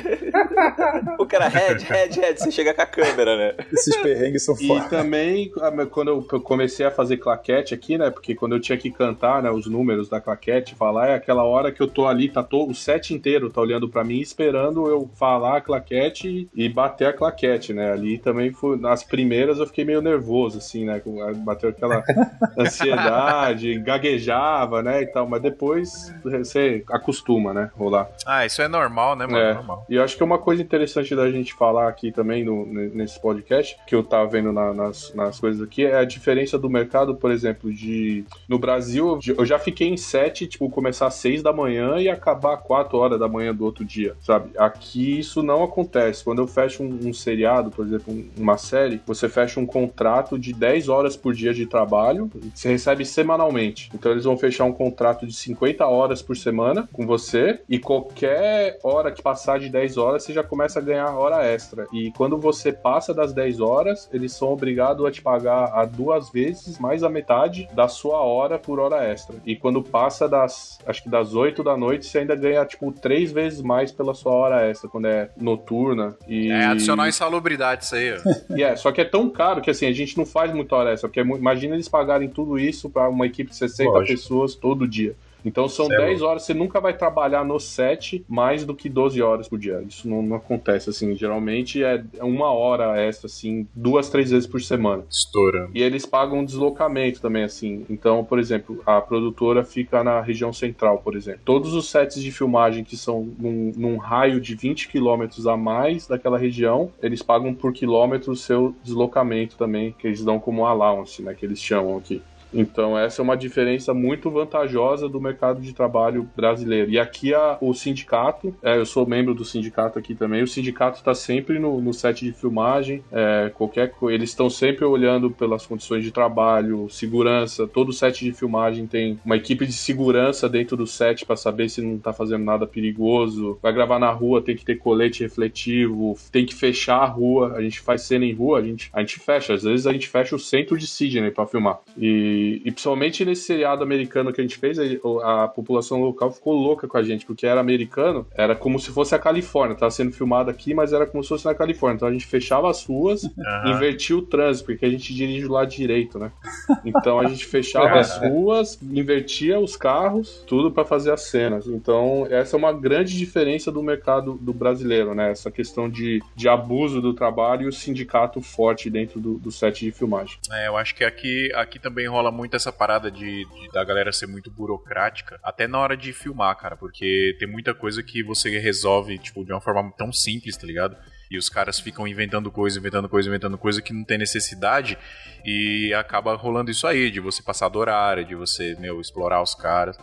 o cara, head, head, head, você chega com a câmera, né? Esses perrengues são foda. E também, quando eu comecei a fazer claquete aqui, né? Porque quando eu tinha que cantar, né, os números da claquete, falar, é aquela hora que eu tô ali, tá todo, o set inteiro tá olhando para mim, esperando eu falar a claquete e bater a claquete, né? Ali também foi, nas primeiras eu fiquei meio nervoso, assim, né? Bateu aquela ansiedade, gaguejava, né, e tal, mas depois você acostuma né? Rolar. Ah, isso é normal, né, mano? É. Normal. E eu acho que é uma coisa interessante da gente falar aqui também no, nesse podcast, que eu tava vendo na, nas, nas coisas aqui, é a diferença do mercado, por exemplo, de. No Brasil, eu já fiquei em sete, tipo, começar às seis da manhã e acabar quatro horas da manhã do outro dia, sabe? Aqui isso não acontece. Quando eu fecho um, um seriado, por exemplo, uma série, você fecha um contrato de 10 horas por dia de trabalho, você recebe semanalmente. Então eles vão fechar um contrato de 50 horas por semana com você e qualquer hora que passar de 10 horas, você já começa a ganhar hora extra. E quando você passa das 10 horas, eles são obrigados a te pagar a duas vezes mais a metade da sua hora por hora extra. E quando passa das, acho que das 8 da noite, você ainda ganha, tipo, três vezes mais pela sua hora extra, quando é noturna. E... É, adicionar insalubridade isso aí, ó. yeah, só que é tão caro que, assim, a gente não faz muito hora extra, porque é imagina eles pagarem tudo isso para uma equipe de 60 Lógico. pessoas todo dia. Então são Céu. 10 horas, você nunca vai trabalhar no set mais do que 12 horas por dia. Isso não, não acontece, assim. Geralmente é uma hora extra, assim, duas, três vezes por semana. Estoura. E eles pagam deslocamento também, assim. Então, por exemplo, a produtora fica na região central, por exemplo. Todos os sets de filmagem que são num, num raio de 20 quilômetros a mais daquela região, eles pagam por quilômetro o seu deslocamento também, que eles dão como allowance, né, que eles chamam aqui. Então essa é uma diferença muito vantajosa do mercado de trabalho brasileiro. E aqui a, o sindicato, é, eu sou membro do sindicato aqui também, o sindicato está sempre no, no, set de filmagem, é, qualquer eles estão sempre olhando pelas condições de trabalho, segurança, todo set de filmagem tem uma equipe de segurança dentro do set para saber se não está fazendo nada perigoso. Vai gravar na rua, tem que ter colete refletivo, tem que fechar a rua. A gente faz cena em rua, a gente, a gente fecha. Às vezes a gente fecha o centro de Sydney para filmar. E, e, principalmente nesse seriado americano que a gente fez, a, a, população local ficou louca com a gente, porque era americano, era como se fosse a Califórnia. Tava sendo filmado aqui, mas era como se fosse na Califórnia. Então a gente fechava as ruas, uhum. invertia o trânsito, porque a gente dirige do lado direito, né? Então a gente fechava as ruas, invertia os carros, tudo para fazer as cenas. Então essa é uma grande diferença do mercado do brasileiro, né? Essa questão de, de abuso do trabalho e o sindicato forte dentro do, do set de filmagem. É, eu acho que aqui, aqui também rola muito essa parada de, de, da galera ser muito burocrática, até na hora de filmar, cara, porque tem muita coisa que você resolve, tipo, de uma forma tão simples, tá ligado? E os caras ficam inventando coisa, inventando coisa, inventando coisa que não tem necessidade e acaba rolando isso aí, de você passar do horário, de você, meu, explorar os caras.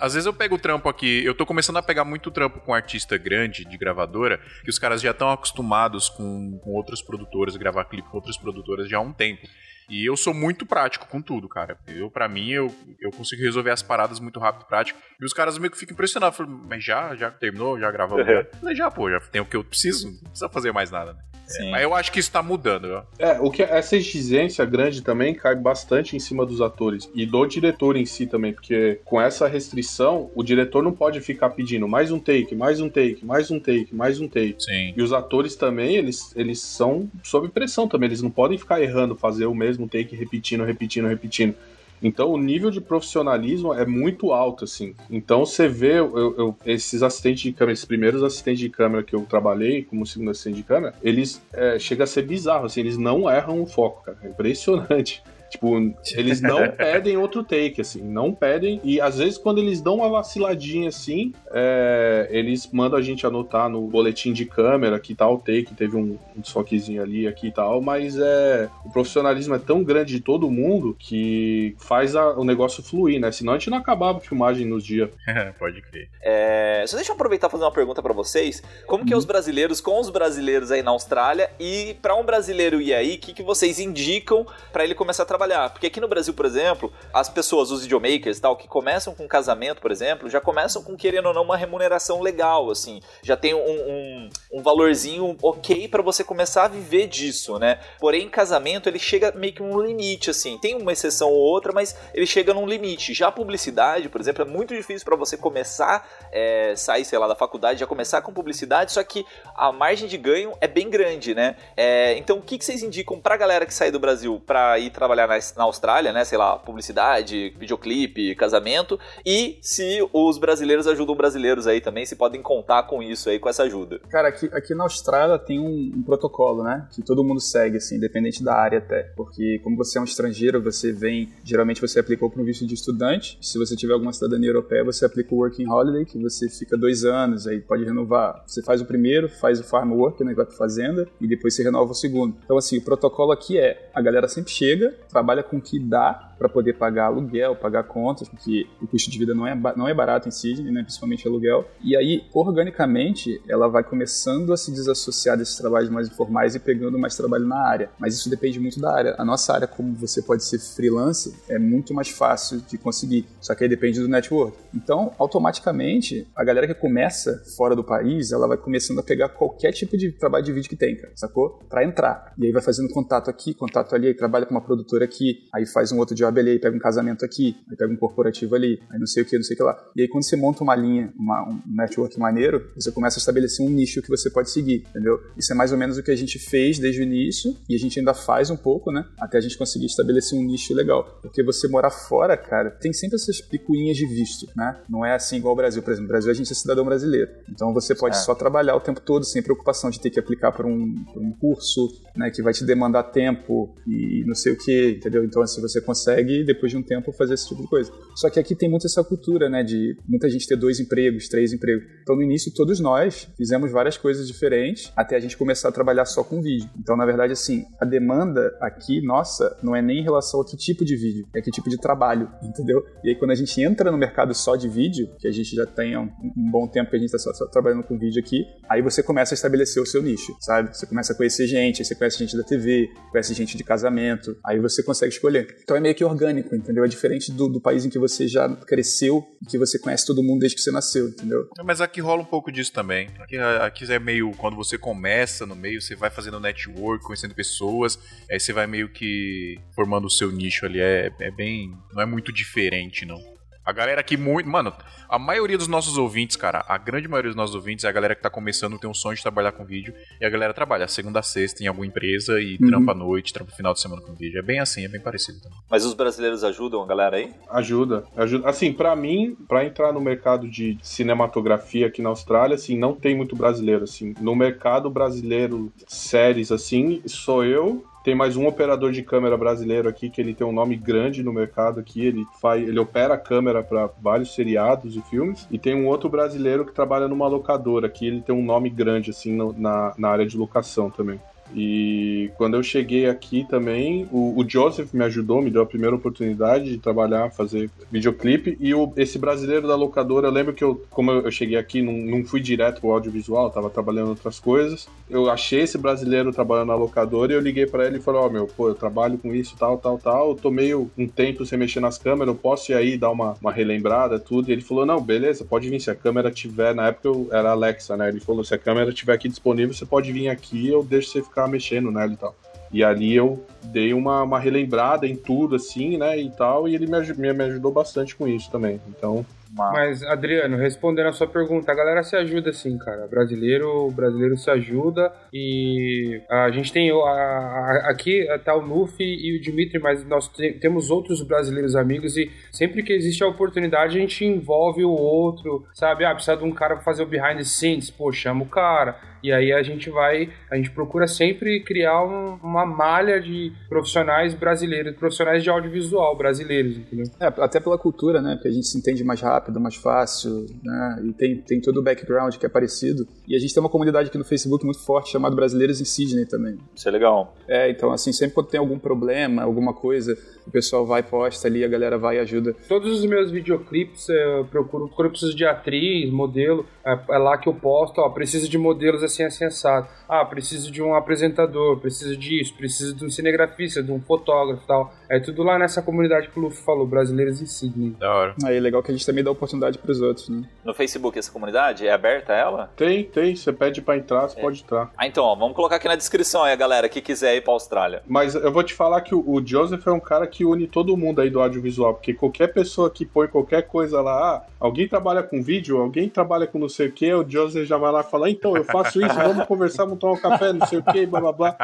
Às vezes eu pego o trampo aqui, eu tô começando a pegar muito trampo com artista grande de gravadora, que os caras já estão acostumados com, com outras produtoras, gravar clipe com outras produtoras já há um tempo. E eu sou muito prático com tudo, cara. Eu, para mim, eu, eu consigo resolver as paradas muito rápido e prático. E os caras meio que ficam impressionados. Falam, mas já, já terminou? Já gravou? Uhum. Falei, já, pô, já tem o que eu preciso. Não precisa fazer mais nada, né? Sim. Mas eu acho que isso tá mudando. É, o que essa exigência grande também cai bastante em cima dos atores e do diretor em si também, porque com essa restrição, o diretor não pode ficar pedindo mais um take, mais um take, mais um take, mais um take. Sim. E os atores também, eles, eles são sob pressão também, eles não podem ficar errando, fazer o mesmo take repetindo, repetindo, repetindo. Então o nível de profissionalismo é muito alto, assim. Então você vê eu, eu, esses assistentes de câmera, esses primeiros assistentes de câmera que eu trabalhei como segundo assistente de câmera, eles é, chega a ser bizarro, assim, eles não erram o foco, cara. É impressionante. Tipo, eles não pedem outro take, assim, não pedem. E às vezes, quando eles dão uma vaciladinha assim, é, eles mandam a gente anotar no boletim de câmera que tal take, teve um, um desfoquezinho ali, aqui e tal, mas é, o profissionalismo é tão grande de todo mundo que faz a, o negócio fluir, né? Senão a gente não acabava a filmagem nos dias. Pode crer. É, só deixa eu aproveitar e fazer uma pergunta para vocês. Como que é os uhum. brasileiros com os brasileiros aí na Austrália? E para um brasileiro ir aí, o que, que vocês indicam para ele começar a trabalhar? Trabalhar. Porque aqui no Brasil, por exemplo, as pessoas, os videomakers tal, que começam com casamento, por exemplo, já começam com, querendo ou não, uma remuneração legal, assim. Já tem um, um, um valorzinho ok para você começar a viver disso, né? Porém, casamento, ele chega meio que um limite, assim. Tem uma exceção ou outra, mas ele chega num limite. Já a publicidade, por exemplo, é muito difícil para você começar, é, sair, sei lá, da faculdade, já começar com publicidade, só que a margem de ganho é bem grande, né? É, então, o que, que vocês indicam pra galera que sai do Brasil para ir trabalhar na, na Austrália, né? Sei lá, publicidade, videoclipe, casamento. E se os brasileiros ajudam brasileiros aí também, se podem contar com isso aí, com essa ajuda. Cara, aqui, aqui na Austrália tem um, um protocolo, né? Que todo mundo segue, assim, independente da área até. Porque como você é um estrangeiro, você vem. Geralmente você aplicou para um visto de estudante. Se você tiver alguma cidadania europeia, você aplica o Working Holiday, que você fica dois anos, aí pode renovar. Você faz o primeiro, faz o farm work, né? Vai pra fazenda, e depois você renova o segundo. Então, assim, o protocolo aqui é: a galera sempre chega, trabalha com o que dá para poder pagar aluguel, pagar contas, porque o custo de vida não é, não é barato em Sydney, né, principalmente aluguel. E aí, organicamente, ela vai começando a se desassociar desses trabalhos mais informais e pegando mais trabalho na área. Mas isso depende muito da área. A nossa área, como você pode ser freelancer, é muito mais fácil de conseguir. Só que aí depende do network. Então, automaticamente, a galera que começa fora do país, ela vai começando a pegar qualquer tipo de trabalho de vídeo que tem, cara, sacou? Para entrar. E aí vai fazendo contato aqui, contato ali, aí trabalha com uma produtora aqui, aí faz um outro job ali, aí pega um casamento aqui, aí pega um corporativo ali, aí não sei o que, não sei o que lá. E aí quando você monta uma linha, uma, um network maneiro, você começa a estabelecer um nicho que você pode seguir, entendeu? Isso é mais ou menos o que a gente fez desde o início e a gente ainda faz um pouco, né? Até a gente conseguir estabelecer um nicho legal. Porque você morar fora, cara, tem sempre essas picuinhas de visto, né? Não é assim igual o Brasil. Por exemplo, no Brasil a gente é cidadão brasileiro. Então você pode é. só trabalhar o tempo todo sem preocupação de ter que aplicar para um, um curso, né? Que vai te demandar tempo e não sei o que, entendeu? Então assim, você consegue consegue, depois de um tempo, fazer esse tipo de coisa. Só que aqui tem muito essa cultura, né, de muita gente ter dois empregos, três empregos. Então, no início, todos nós fizemos várias coisas diferentes até a gente começar a trabalhar só com vídeo. Então, na verdade, assim, a demanda aqui, nossa, não é nem em relação a que tipo de vídeo, é que tipo de trabalho, entendeu? E aí, quando a gente entra no mercado só de vídeo, que a gente já tem um, um bom tempo que a gente está só, só trabalhando com vídeo aqui, aí você começa a estabelecer o seu nicho, sabe? Você começa a conhecer gente, aí você conhece gente da TV, conhece gente de casamento, aí você consegue escolher. Então é meio que orgânico, entendeu? É diferente do, do país em que você já cresceu e que você conhece todo mundo desde que você nasceu, entendeu? Mas aqui rola um pouco disso também. Aqui, aqui é meio, quando você começa no meio, você vai fazendo network, conhecendo pessoas, aí você vai meio que formando o seu nicho ali. É, é bem. Não é muito diferente, não. A galera aqui muito. Mano, a maioria dos nossos ouvintes, cara, a grande maioria dos nossos ouvintes é a galera que tá começando, tem um sonho de trabalhar com vídeo. E a galera trabalha segunda a sexta em alguma empresa e Uhum. trampa à noite, trampa final de semana com vídeo. É bem assim, é bem parecido também. Mas os brasileiros ajudam a galera aí? Ajuda, ajuda. Assim, pra mim, pra entrar no mercado de cinematografia aqui na Austrália, assim, não tem muito brasileiro, assim. No mercado brasileiro, séries, assim, sou eu. Tem mais um operador de câmera brasileiro aqui que ele tem um nome grande no mercado aqui. Ele faz, ele opera a câmera para vários seriados e filmes. E tem um outro brasileiro que trabalha numa locadora que ele tem um nome grande assim no- na, na área de locação também. E quando eu cheguei aqui também, o, o Joseph me ajudou, me deu a primeira oportunidade de trabalhar, fazer videoclipe. E o, esse brasileiro da locadora, eu lembro que eu, como eu, cheguei aqui, não, não fui direto pro audiovisual, tava trabalhando outras coisas. Eu achei esse brasileiro trabalhando na locadora e eu liguei pra ele e falei: Ó, meu, pô, eu trabalho com isso, tal, tal, tal. Eu tô meio um tempo sem mexer nas câmeras, eu posso ir aí dar uma, uma relembrada, tudo. E ele falou: Não, beleza, pode vir. Se a câmera tiver, na época eu era Alexa, né? Ele falou: Se a câmera tiver aqui disponível, você pode vir aqui, eu deixo você ficar mexendo nela e tal. E ali eu dei uma, uma relembrada em tudo, assim, né, e tal, e ele me, me, me ajudou bastante com isso também. Então. Mas, Adriano, respondendo a sua pergunta, a galera se ajuda sim, cara. Brasileiro, brasileiro se ajuda e a gente tem a- a- aqui tá o Luffy e o Dimitri, mas nós te- temos outros brasileiros amigos e sempre que existe a oportunidade a gente envolve o outro, sabe? Ah, precisa de um cara pra fazer o behind the scenes, pô, chama o cara. E aí a gente vai, a gente procura sempre criar um- uma malha de profissionais brasileiros, profissionais de audiovisual brasileiros, entendeu? É, até pela cultura, né? Porque a gente se entende mais rápido, mais fácil, né? E tem, tem todo o background que é parecido. E a gente tem uma comunidade aqui no Facebook muito forte chamada Brasileiros em Sydney também. Isso é legal. É, então assim, sempre quando tem algum problema, alguma coisa, o pessoal vai, posta ali, a galera vai e ajuda. Todos os meus videoclipes eu procuro, quando eu preciso de atriz, modelo, é, é lá que eu posto, ó, preciso de modelos assim, assim, assado. Ah, preciso de um apresentador, preciso disso, preciso de um cinegrafista, de um fotógrafo e tal. É tudo lá nessa comunidade que o Luffy falou, brasileiros em Sydney. Da hora. Aí é legal que a gente também dá oportunidade pros outros, né? No Facebook, essa comunidade é aberta ela? tem, tem, você pede pra entrar, você pode entrar. Ah, então, ó, vamos colocar aqui na descrição aí, galera que quiser ir pra Austrália. Mas eu vou te falar que o, Joseph é um cara que une todo mundo aí do audiovisual, porque qualquer pessoa que põe qualquer coisa lá, ah, alguém trabalha com vídeo, alguém trabalha com não sei o que, o Joseph já vai lá e fala, então, eu faço isso, vamos conversar, vamos tomar um café, não sei o que, blá blá blá.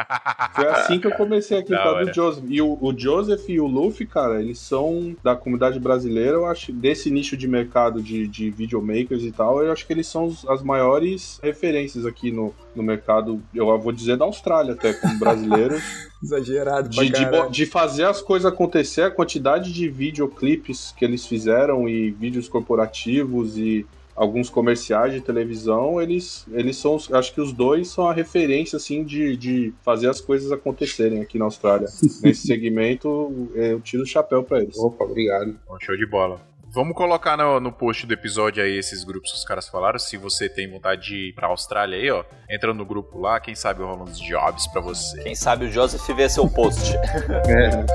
Foi assim que eu comecei aqui por hora. do Joseph. E o, o Joseph e o Luffy, cara, eles são da comunidade brasileira, eu acho, desse nicho de mercado de, de videomakers e tal, eu acho que eles são os- as maiores referências aqui no, no mercado, eu vou dizer da Austrália até, como brasileiro. Exagerado De, de, de fazer as coisas acontecer, a quantidade de videoclipes que eles fizeram e vídeos corporativos e alguns comerciais de televisão, eles, eles são, acho que os dois são a referência, assim, de, de fazer as coisas acontecerem aqui na Austrália. Nesse segmento, eu tiro o chapéu pra eles. Opa, obrigado. Bom, show de bola. Vamos colocar no, no post do episódio aí esses grupos que os caras falaram. Se você tem vontade de ir pra Austrália aí, ó, entra no grupo lá, quem sabe rola uns jobs pra você. Quem sabe o Joseph vê seu post. É.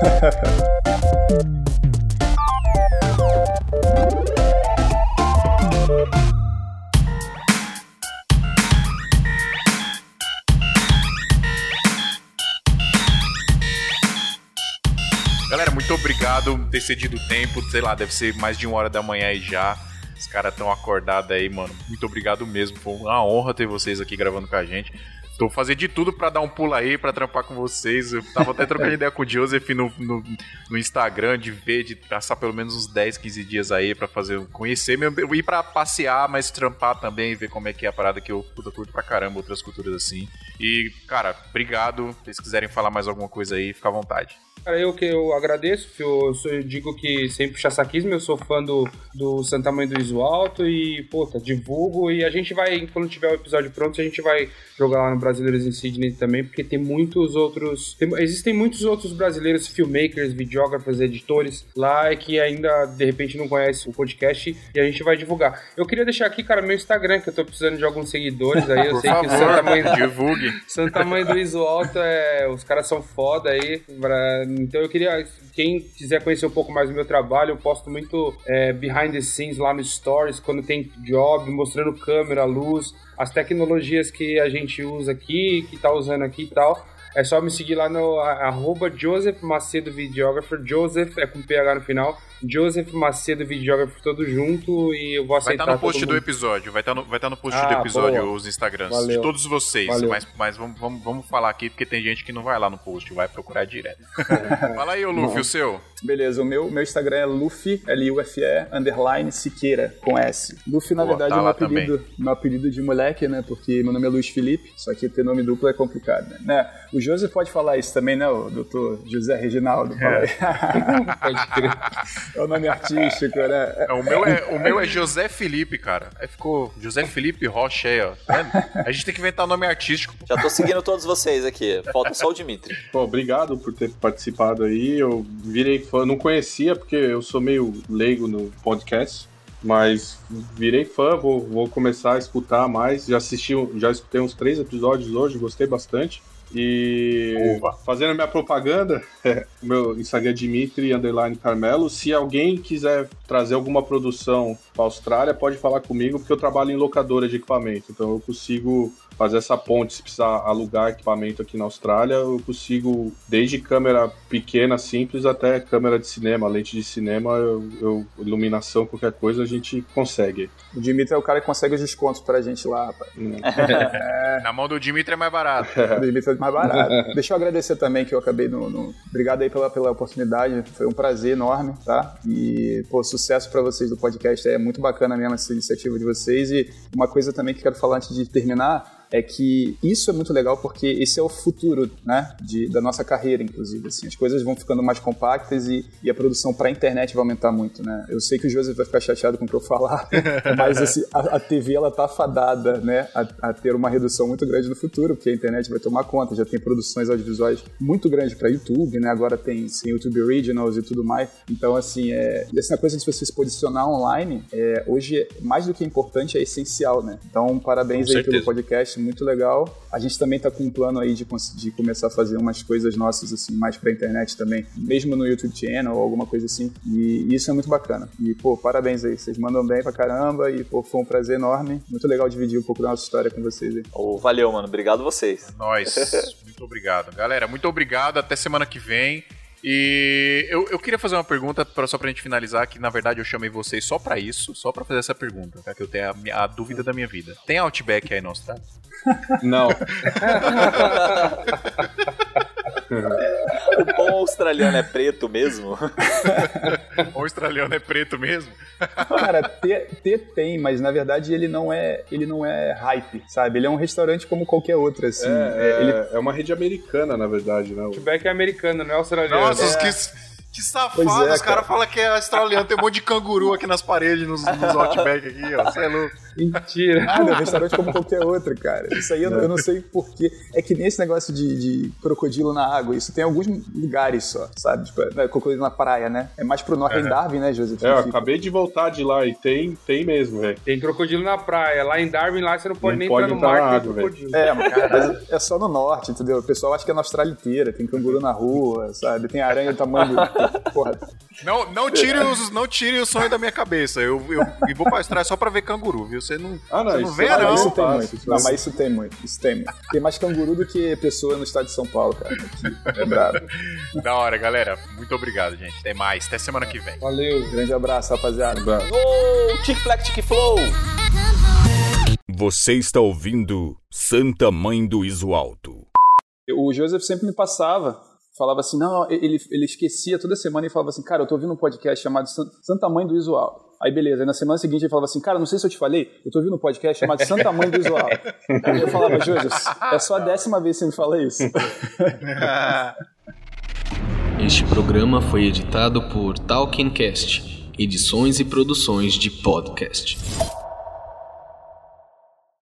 Galera, muito obrigado por ter cedido o tempo. Sei lá, deve ser mais de uma hora da manhã aí já. Os caras estão acordados aí, mano. Muito obrigado mesmo. Foi uma honra ter vocês aqui gravando com a gente. Tô fazendo de tudo pra dar um pulo aí, pra trampar com vocês. Eu tava até trocando ideia com o Joseph no, no, no Instagram, de ver, de passar pelo menos uns 10, 15 dias aí pra fazer, conhecer mesmo, eu ir pra passear, mas trampar também, ver como é que é a parada que eu puta, curto pra caramba, outras culturas assim. E, cara, obrigado. Se vocês quiserem falar mais alguma coisa aí, fica à vontade. Cara, eu que eu agradeço, eu, eu digo que sempre puxa saquismo, eu sou fã do, do Santa Mãe do Iso Alto e, puta, divulgo e a gente vai, quando tiver o episódio pronto, a gente vai jogar lá no Brasileiros em Sydney também, porque tem muitos outros, tem, existem muitos outros brasileiros, filmmakers, videógrafos, editores lá que ainda, de repente, não conhecem o podcast e a gente vai divulgar. Eu queria deixar aqui, cara, meu Instagram, que eu tô precisando de alguns seguidores aí, eu sei favor, que o Santa Mãe... divulgue. Santa Mãe do Iso Alto é. Os caras são foda aí. pra- Então eu queria. Quem quiser conhecer um pouco mais do meu trabalho, eu posto muito é, behind the scenes lá no Stories, quando tem job, mostrando câmera, luz, as tecnologias que a gente usa aqui, que tá usando aqui e tal. É só me seguir lá no arroba Joseph Macedo Videographer. Joseph é com PH no final. Joseph Macedo Videographer todo junto e eu vou Vai aceitar estar no todo post do episódio, vai estar no, vai estar no post Ah, do episódio boa. os Instagrams Valeu. de todos vocês. Valeu. Mas, mas vamos, vamos, vamos falar aqui porque tem gente que não vai lá no post, vai procurar direto. Fala aí, ô Luffy, o seu. Beleza, o meu, meu Instagram é Luffy, L-U-F-E, underline Siqueira, com S. Luffy, na Boa, verdade, tá é meu lá apelido, meu apelido de moleque, né? Porque meu nome é Luiz Felipe, só que ter nome duplo é complicado, né? né? O José pode falar isso também, né? O doutor José Reginaldo. Aí. Pode crer. é o nome artístico, né? É- o, meu é, o meu é José Felipe, cara. Aí ficou José Felipe Rocha aí, ó. Vendo? A gente tem que inventar nome artístico. Já tô seguindo todos vocês aqui. Falta só o Dimitri. Pô, obrigado por ter participado aí. Eu virei fã, não conhecia porque eu sou meio leigo no podcast, mas virei fã, vou, vou começar a escutar mais. Já assisti, já escutei uns três episódios hoje, gostei bastante. E Opa. fazendo minha propaganda, o meu Instagram é Dimitri underline Carmelo. Se alguém quiser trazer alguma produção para Austrália, pode falar comigo, porque eu trabalho em locadora de equipamento. Então eu consigo fazer essa ponte se precisar alugar equipamento aqui na Austrália. Eu consigo, desde câmera pequena, simples, até câmera de cinema, lente de cinema, eu, eu- iluminação, qualquer coisa, a gente consegue. O Dimitri é o cara que consegue os descontos pra gente lá, rapaz. Na mão do Dimitri é mais barato. O Dimitri é mais barato. Deixa eu agradecer também que eu acabei no. no- Obrigado aí pela, pela oportunidade. Foi um prazer enorme, tá? E, pô, sucesso pra vocês do podcast. É muito bacana mesmo essa iniciativa de vocês. E uma coisa também que quero falar antes de terminar é que isso é muito legal porque esse é o futuro, né, de, da nossa carreira, inclusive, assim, as coisas vão ficando mais compactas e, e a produção para a internet vai aumentar muito, né, eu sei que o Joseph vai ficar chateado com o que eu falar, mas assim, a, a TV, ela tá fadada, né, a, a ter uma redução muito grande no futuro, porque a internet vai tomar conta, já tem produções audiovisuais muito grandes para YouTube, né, agora tem, tem YouTube Originals e tudo mais, então, assim, é, essa coisa de você se posicionar online, é, hoje, mais do que importante, é essencial, né, então, parabéns Com aí pelo certeza. podcast, muito legal. A gente também tá com um plano aí de, de começar a fazer umas coisas nossas, assim, mais pra internet também, mesmo no YouTube Channel ou alguma coisa assim. E isso é muito bacana. E, pô, parabéns aí. Vocês mandam bem pra caramba e, pô, foi um prazer enorme. Muito legal dividir um pouco da nossa história com vocês aí. Ô, valeu, mano. Obrigado vocês. Nós. Muito obrigado. Galera, muito obrigado. Até semana que vem. E eu, eu queria fazer uma pergunta pra, só pra gente finalizar, que na verdade eu chamei vocês só pra isso, só pra fazer essa pergunta, tá? Que eu tenho a, a dúvida da minha vida. Tem Outback aí na Austrália? Não, O pão australiano é preto mesmo? O australiano é preto mesmo? Cara, ter tem, mas na verdade ele não é ele não é hype, sabe? Ele é um restaurante como qualquer outro, assim. é, É, ele é uma rede americana, na verdade, né? Outback é americano, não é australiano. Nossa, É. que, que safado. É, Os caras falam que é australiano. Tem um monte de canguru aqui nas paredes, nos, nos Outback aqui, ó. Você é louco. Mentira. É um restaurante como qualquer outro, cara. Isso aí eu, eu não sei porquê. É que nesse negócio de, de crocodilo na água, isso tem alguns lugares só, sabe? Tipo, né, crocodilo na praia, né? É mais pro norte em Darwin, né, Joseph? É, eu acabei de voltar de lá e tem, tem mesmo, velho. Tem crocodilo na praia. Lá em Darwin, lá você não pode Não nem pode entrar no mar água, tem crocodilo. É, mas é só no norte, entendeu? O pessoal acha que é na Austrália inteira, tem canguru na rua, sabe? Tem aranha do tamanho do... Não, não, tire os, não tire o sonho da minha cabeça. Eu, eu, eu vou pra Austrália só pra ver canguru, viu? Você não, Ah, não, você não isso vê, é- não. isso tem muito. isso Não, é- mas isso tem muito. Isso tem muito. Tem mais canguru do que pessoa no estado de São Paulo, cara. Aqui. É brabo. Da hora, galera. Muito obrigado, gente. Até mais. Até semana que vem. Valeu. Grande abraço, rapaziada. Ô, Tic Flex Tic Flow! Você está ouvindo Santa Mãe do Iso Alto. O Joseph sempre me passava, falava assim, não, ele, ele esquecia toda semana e falava assim, cara, eu tô ouvindo um podcast chamado San- Santa Mãe do Visual. Aí beleza, aí na semana seguinte ele falava assim, cara, não sei se eu te falei, eu tô ouvindo um podcast chamado Santa Mãe do Visual. Aí eu falava, Joseph, é só a décima vez que você me fala isso. Este programa foi editado por Talkincast, edições e produções de podcast.